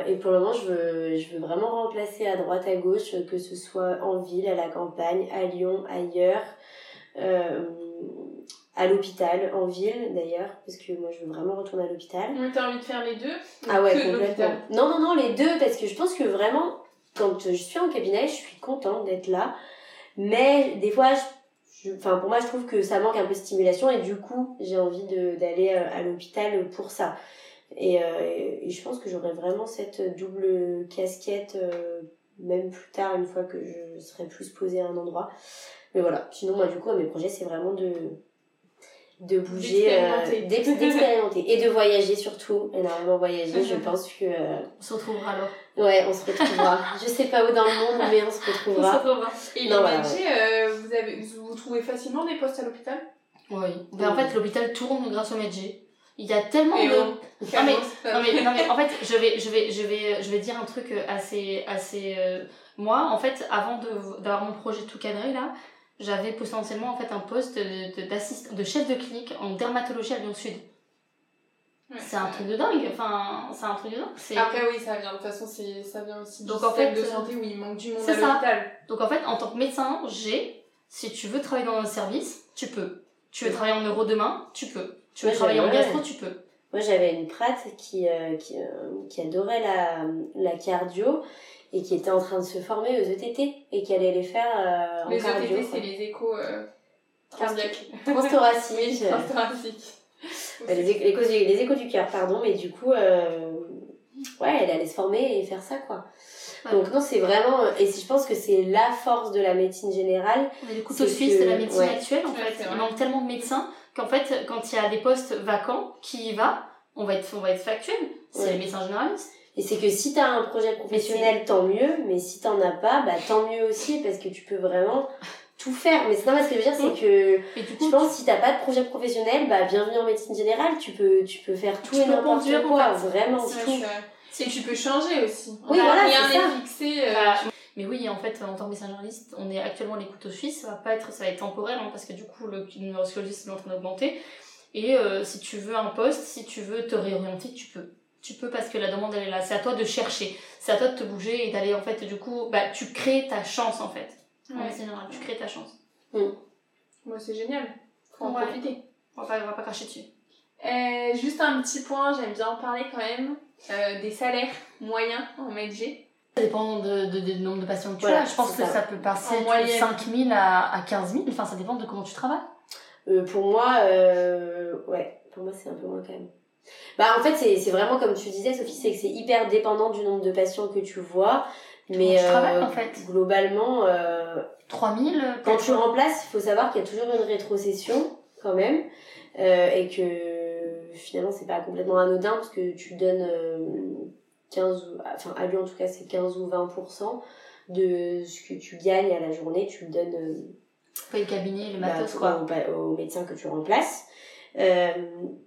Speaker 2: et pour le moment, je veux, je veux vraiment remplacer à droite, à gauche, que ce soit en ville, à la campagne, à Lyon, ailleurs, à l'hôpital, en ville d'ailleurs, parce que moi je veux vraiment retourner à l'hôpital.
Speaker 1: T'as envie de faire les deux
Speaker 2: Ah ouais, complètement. Non, non, non, les deux, parce que je pense que vraiment, quand je suis en cabinet, je suis contente d'être là. Mais des fois, je enfin pour moi je trouve que ça manque un peu de stimulation et du coup j'ai envie d'aller euh, à l'hôpital pour ça et, euh, et, je pense que j'aurai vraiment cette double casquette euh, même plus tard une fois que je serai plus posée à un endroit mais voilà sinon moi du coup mes projets c'est vraiment de de bouger, d'expérimenter et de voyager surtout, énormément voyager. je pense que.
Speaker 3: on se retrouvera alors.
Speaker 2: Ouais, on se retrouvera. je sais pas où dans le monde, mais on se retrouvera.
Speaker 3: On se retrouvera.
Speaker 1: Et non, euh, vous, avez, vous trouvez facilement des postes à l'hôpital?
Speaker 3: Oui. Mais en fait, l'hôpital tourne grâce au métier. Il y a tellement de. Non mais, non mais, non mais, en fait, je vais, je vais, je vais, je vais dire un truc assez, assez. Euh, moi, en fait, avant d'avoir mon projet tout cadré là, j'avais potentiellement en fait un poste de, d'assistant, de chef de clinique en dermatologie à Lyon Sud. C'est un truc de dingue, enfin, c'est un truc de dingue.
Speaker 1: Après, oui, ça vient, de toute façon, ça vient aussi Donc, en fait, de santé où il manque du monde à l'hôpital.
Speaker 3: Donc, en fait, en tant que médecin, j'ai, si tu veux travailler dans un service, tu peux. Tu veux travailler en neuro demain, tu peux. Tu veux travailler en gastro, tu peux.
Speaker 2: Moi, j'avais une prate qui, euh, qui, euh, qui adorait la, la cardio et qui était en train de se former aux ETT et qui allait les faire euh, en
Speaker 1: les cardio. Les ETT, c'est les échos cardiaques.
Speaker 2: Transthoraciques.
Speaker 1: Transthoraciques.
Speaker 2: les, échos, les échos du cœur, pardon, mais du coup, ouais, elle allait se former et faire ça, quoi. Donc non, c'est vraiment, et je pense que c'est la force de la médecine générale.
Speaker 3: On est le couteau suisse de la médecine actuelle, en fait. Il manque tellement de médecins qu'en fait, quand il y a des postes vacants, qui y va On va être, on va être factuel. C'est les médecins généralistes.
Speaker 2: Et c'est que si tu as un projet professionnel, tant mieux, mais si t'en as pas, bah tant mieux aussi, parce que tu peux vraiment tout faire. Mais non, ce que je veux dire, c'est que je pense que si t'as pas de projet professionnel, bah bienvenue en médecine générale, tu peux, tu peux faire tout et n'importe quoi, vraiment tout.
Speaker 1: Et tu peux changer aussi.
Speaker 2: Oui, voilà, rien
Speaker 1: n'est fixé. Euh,
Speaker 3: mais oui, en fait, en tant que médecin généraliste, on est actuellement les couteaux suisses, ça va pas être, ça va être temporaire, hein, parce que du coup, le neurosciologiste est en train d'augmenter. Et euh, si tu veux un poste, si tu veux te réorienter, tu peux. Tu peux parce que la demande elle est là. C'est à toi de chercher. C'est à toi de te bouger et d'aller en fait du coup, bah tu crées ta chance en fait. Ouais. général, tu crées ta chance.
Speaker 1: Moi c'est génial. Faut en profiter.
Speaker 3: On va pas, on va pas cracher dessus.
Speaker 1: Euh, juste un petit point, j'aime bien en parler quand même, euh, des salaires moyens en MedG.
Speaker 3: Ça dépend de, de, du nombre de patients que tu as. Je pense que ça. peut passer de 5 000 à, à 15 000. Enfin, ça dépend de comment tu travailles.
Speaker 2: Euh, pour moi, euh, ouais, pour moi c'est un peu moins quand même. Bah en fait c'est vraiment comme tu disais Sophie, c'est que c'est hyper dépendant du nombre de patients que tu vois. Mais
Speaker 3: euh, en fait.
Speaker 2: globalement, euh,
Speaker 3: 3000.
Speaker 2: Quand tu remplaces, il faut savoir qu'il y a toujours une rétrocession quand même. Euh, et que finalement c'est pas complètement anodin parce que tu donnes 15 enfin à lui en tout cas c'est 15 ou 20% de ce que tu gagnes à la journée, tu le donnes
Speaker 3: pas le cabinet, le matos, bah,
Speaker 2: quoi. Au, au, médecin que tu remplaces. Euh,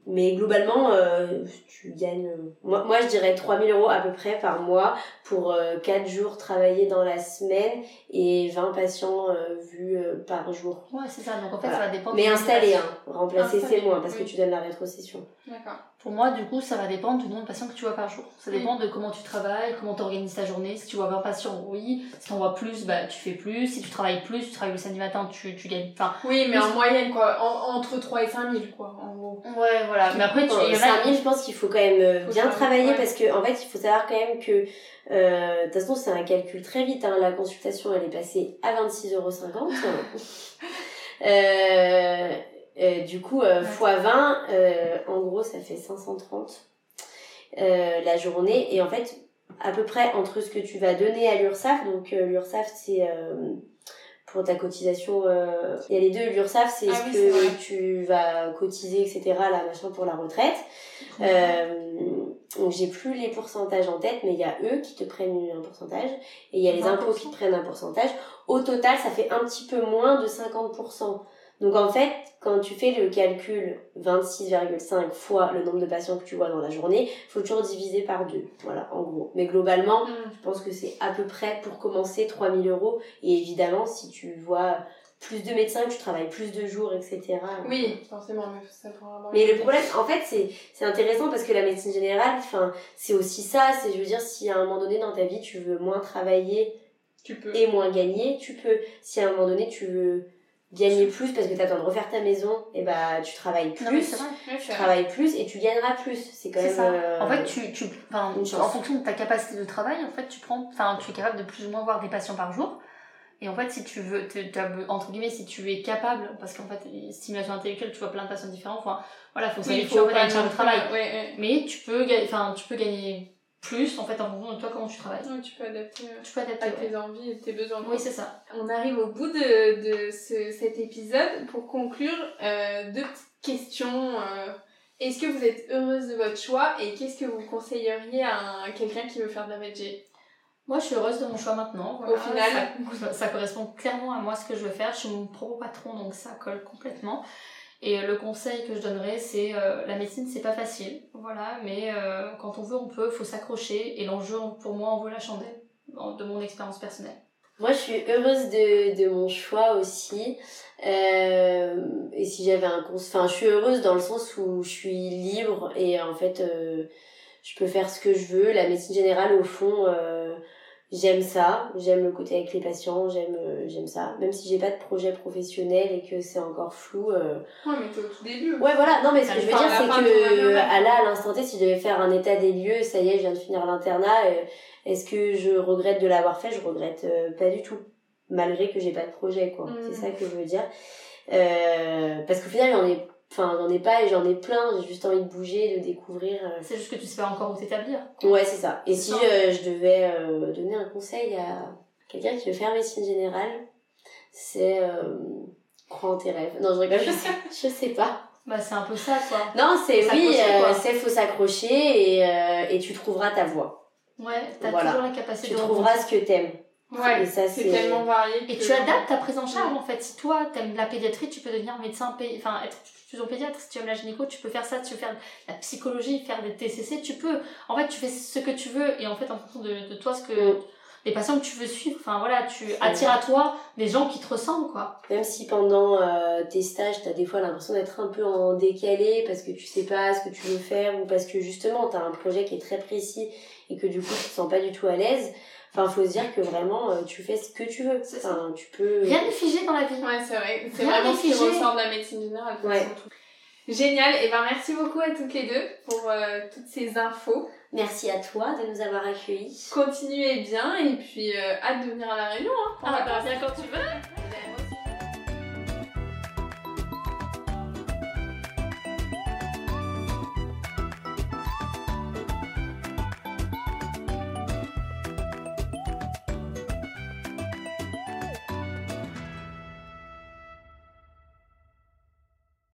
Speaker 2: mais globalement, euh, tu gagnes. Euh, moi, moi, je dirais 3000 euros à peu près par mois pour 4 jours travaillés dans la semaine et 20 patients vus par jour.
Speaker 3: Ouais, c'est ça. Donc en fait, ça va dépendre.
Speaker 2: Mais installer, hein. Remplacer, c'est moins parce que tu donnes la rétrocession.
Speaker 1: D'accord.
Speaker 3: Pour moi, du coup, ça va dépendre du nombre de patients que tu vois par jour. Ça dépend de comment tu travailles, comment tu organises ta journée. Si tu vois 20 patients, oui. Si tu en vois plus, bah, tu fais plus. Si tu travailles plus, tu travailles le samedi matin, tu, tu gagnes. Enfin,
Speaker 1: oui, mais en moyenne, quoi. entre 3 et 5 000, quoi, en gros.
Speaker 3: Ouais, voilà. Mais après, tu.
Speaker 2: 5 000, je pense qu'il faut quand même euh, bien travailler parce que, en fait, il faut savoir quand même que, euh, de toute façon, c'est un calcul très vite. Hein. La consultation, elle est passée à 26,50 euros. euh, du coup, euh, x 20, euh, en gros, ça fait 530 euh, la journée. Et en fait, à peu près entre ce que tu vas donner à l'URSSAF, donc euh, l'URSSAF c'est euh, pour ta cotisation, il y a les deux, l'URSSAF c'est ah ce que tu vas cotiser, etc., la machin pour la retraite. donc j'ai plus les pourcentages en tête, mais il y a eux qui te prennent un pourcentage, et il y a les impôts qui te prennent un pourcentage. Au total, ça fait un petit peu moins de 50%. Donc en fait, quand tu fais le calcul 26,5 fois le nombre de patients que tu vois dans la journée, il faut toujours diviser par deux. Voilà, en gros. Mais globalement, mm. je pense que c'est à peu près pour commencer 3000 euros. Et évidemment, si tu vois plus de médecins, que tu travailles plus de jours, etc.
Speaker 1: Oui, forcément, mais ça
Speaker 2: Mais le problème, en fait, c'est, c'est intéressant parce que la médecine générale, enfin, c'est aussi ça, c'est, je veux dire, si à un moment donné dans ta vie, tu veux moins travailler
Speaker 1: tu peux.
Speaker 2: et moins gagner, tu peux. Si à un moment donné, tu veux gagner plus parce que tu as besoin de refaire ta maison et bah tu travailles plus tu travailles plus et tu gagneras plus. C'est quand même euh,
Speaker 3: en fait tu, tu en fonction de ta capacité de travail en fait tu prends enfin tu es capable de plus ou moins voir des patients par jour. Et en fait si tu veux entre guillemets si tu es capable parce qu'en fait stimulation intellectuelle tu vois plein de patients différents enfin voilà faut savoir tu as une charge de travail. mais tu peux enfin tu peux gagner plus en fait en fonction de toi comment tu travailles.
Speaker 1: Oui, tu peux adapter, euh,
Speaker 3: tu peux adapter
Speaker 1: à tes envies et tes besoins.
Speaker 3: Oui, c'est ça.
Speaker 1: On arrive au bout de, de ce, cet épisode. Pour conclure, euh, deux petites questions. Euh, est-ce que vous êtes heureuse de votre choix et qu'est-ce que vous conseilleriez à, quelqu'un qui veut faire de la VG
Speaker 3: moi, je suis heureuse de mon choix maintenant.
Speaker 1: Au final,
Speaker 3: ça, ça, correspond clairement à moi ce que je veux faire. Je suis mon propre patron, donc ça colle complètement. Et le conseil que je donnerais, c'est euh, la médecine, c'est pas facile, voilà, mais euh, quand on veut, on peut, faut s'accrocher. Et l'enjeu, pour moi, en vaut la chandelle, de mon expérience personnelle.
Speaker 2: Moi, je suis heureuse de, de mon choix aussi. Euh, et si j'avais un conseil, enfin, je suis heureuse dans le sens où je suis libre et en fait, euh, je peux faire ce que je veux. La médecine générale, au fond, euh, j'aime ça, j'aime le côté avec les patients, j'aime euh, j'aime ça. Même si j'ai pas de projet professionnel et que c'est encore flou. Euh...
Speaker 1: Ouais, mais t'es au tout début.
Speaker 2: Ouais, voilà. Non, mais ce que je veux dire, c'est que à là, à l'instant T, si je devais faire un état des lieux, ça y est, je viens de finir l'internat. Euh, est-ce que je regrette de l'avoir fait? Je regrette euh, pas du tout, malgré que j'ai pas de projet, quoi. C'est mm. ça que je veux dire. parce qu'au final, j'en ai Enfin, j'en ai pas et j'en ai plein. J'ai juste envie de bouger, de découvrir. euh.
Speaker 3: C'est juste que tu sais pas encore où t'établir.
Speaker 2: Ouais, c'est ça. Et si euh, je devais euh, donner un conseil à quelqu'un qui veut faire médecine générale, c'est euh, croire en tes rêves. Non, je rigole, je sais, je sais pas.
Speaker 3: Bah, c'est un peu ça, quoi.
Speaker 2: Non, c'est oui, c'est faut s'accrocher et, et tu trouveras ta voie.
Speaker 3: Ouais, t'as
Speaker 2: Voilà.
Speaker 3: toujours la capacité
Speaker 2: Tu
Speaker 3: de
Speaker 2: trouveras ce que t'aimes.
Speaker 1: Ouais,
Speaker 2: Et ça,
Speaker 1: c'est tellement varié.
Speaker 3: Et tu adaptes ta prise en charge en fait. Si toi t'aimes la pédiatrie, tu peux devenir médecin, enfin être fusion pédiatre. Si tu aimes la gynéco, tu peux faire ça. Tu peux faire la psychologie, faire des TCC. Tu peux. En fait, tu fais ce que tu veux et en fait en fonction de, de toi ce que
Speaker 2: Mm.
Speaker 3: les patients que tu veux suivre. Enfin voilà, tu attires à toi des gens qui te ressemblent quoi.
Speaker 2: Même si pendant euh, tes stages, t'as des fois l'impression d'être un peu en décalé parce que tu sais pas ce que tu veux faire ou parce que justement t'as un projet qui est très précis et que du coup tu te sens pas du tout à l'aise. Enfin, faut se dire que vraiment euh, tu fais ce que tu veux. Enfin, tu peux.
Speaker 3: Rien n'est figé dans la vie.
Speaker 1: Ouais, c'est vrai. C'est
Speaker 3: Rien
Speaker 1: vraiment ce qui ressort de la médecine générale.
Speaker 2: Ouais.
Speaker 1: Génial. Et ben merci beaucoup à toutes les deux pour euh, toutes ces infos.
Speaker 2: Merci à toi de nous avoir accueillis.
Speaker 1: Continuez bien et puis euh, hâte de venir à la réunion. Hein, pour
Speaker 3: Ah,
Speaker 1: la
Speaker 3: bah, viens quand tu veux.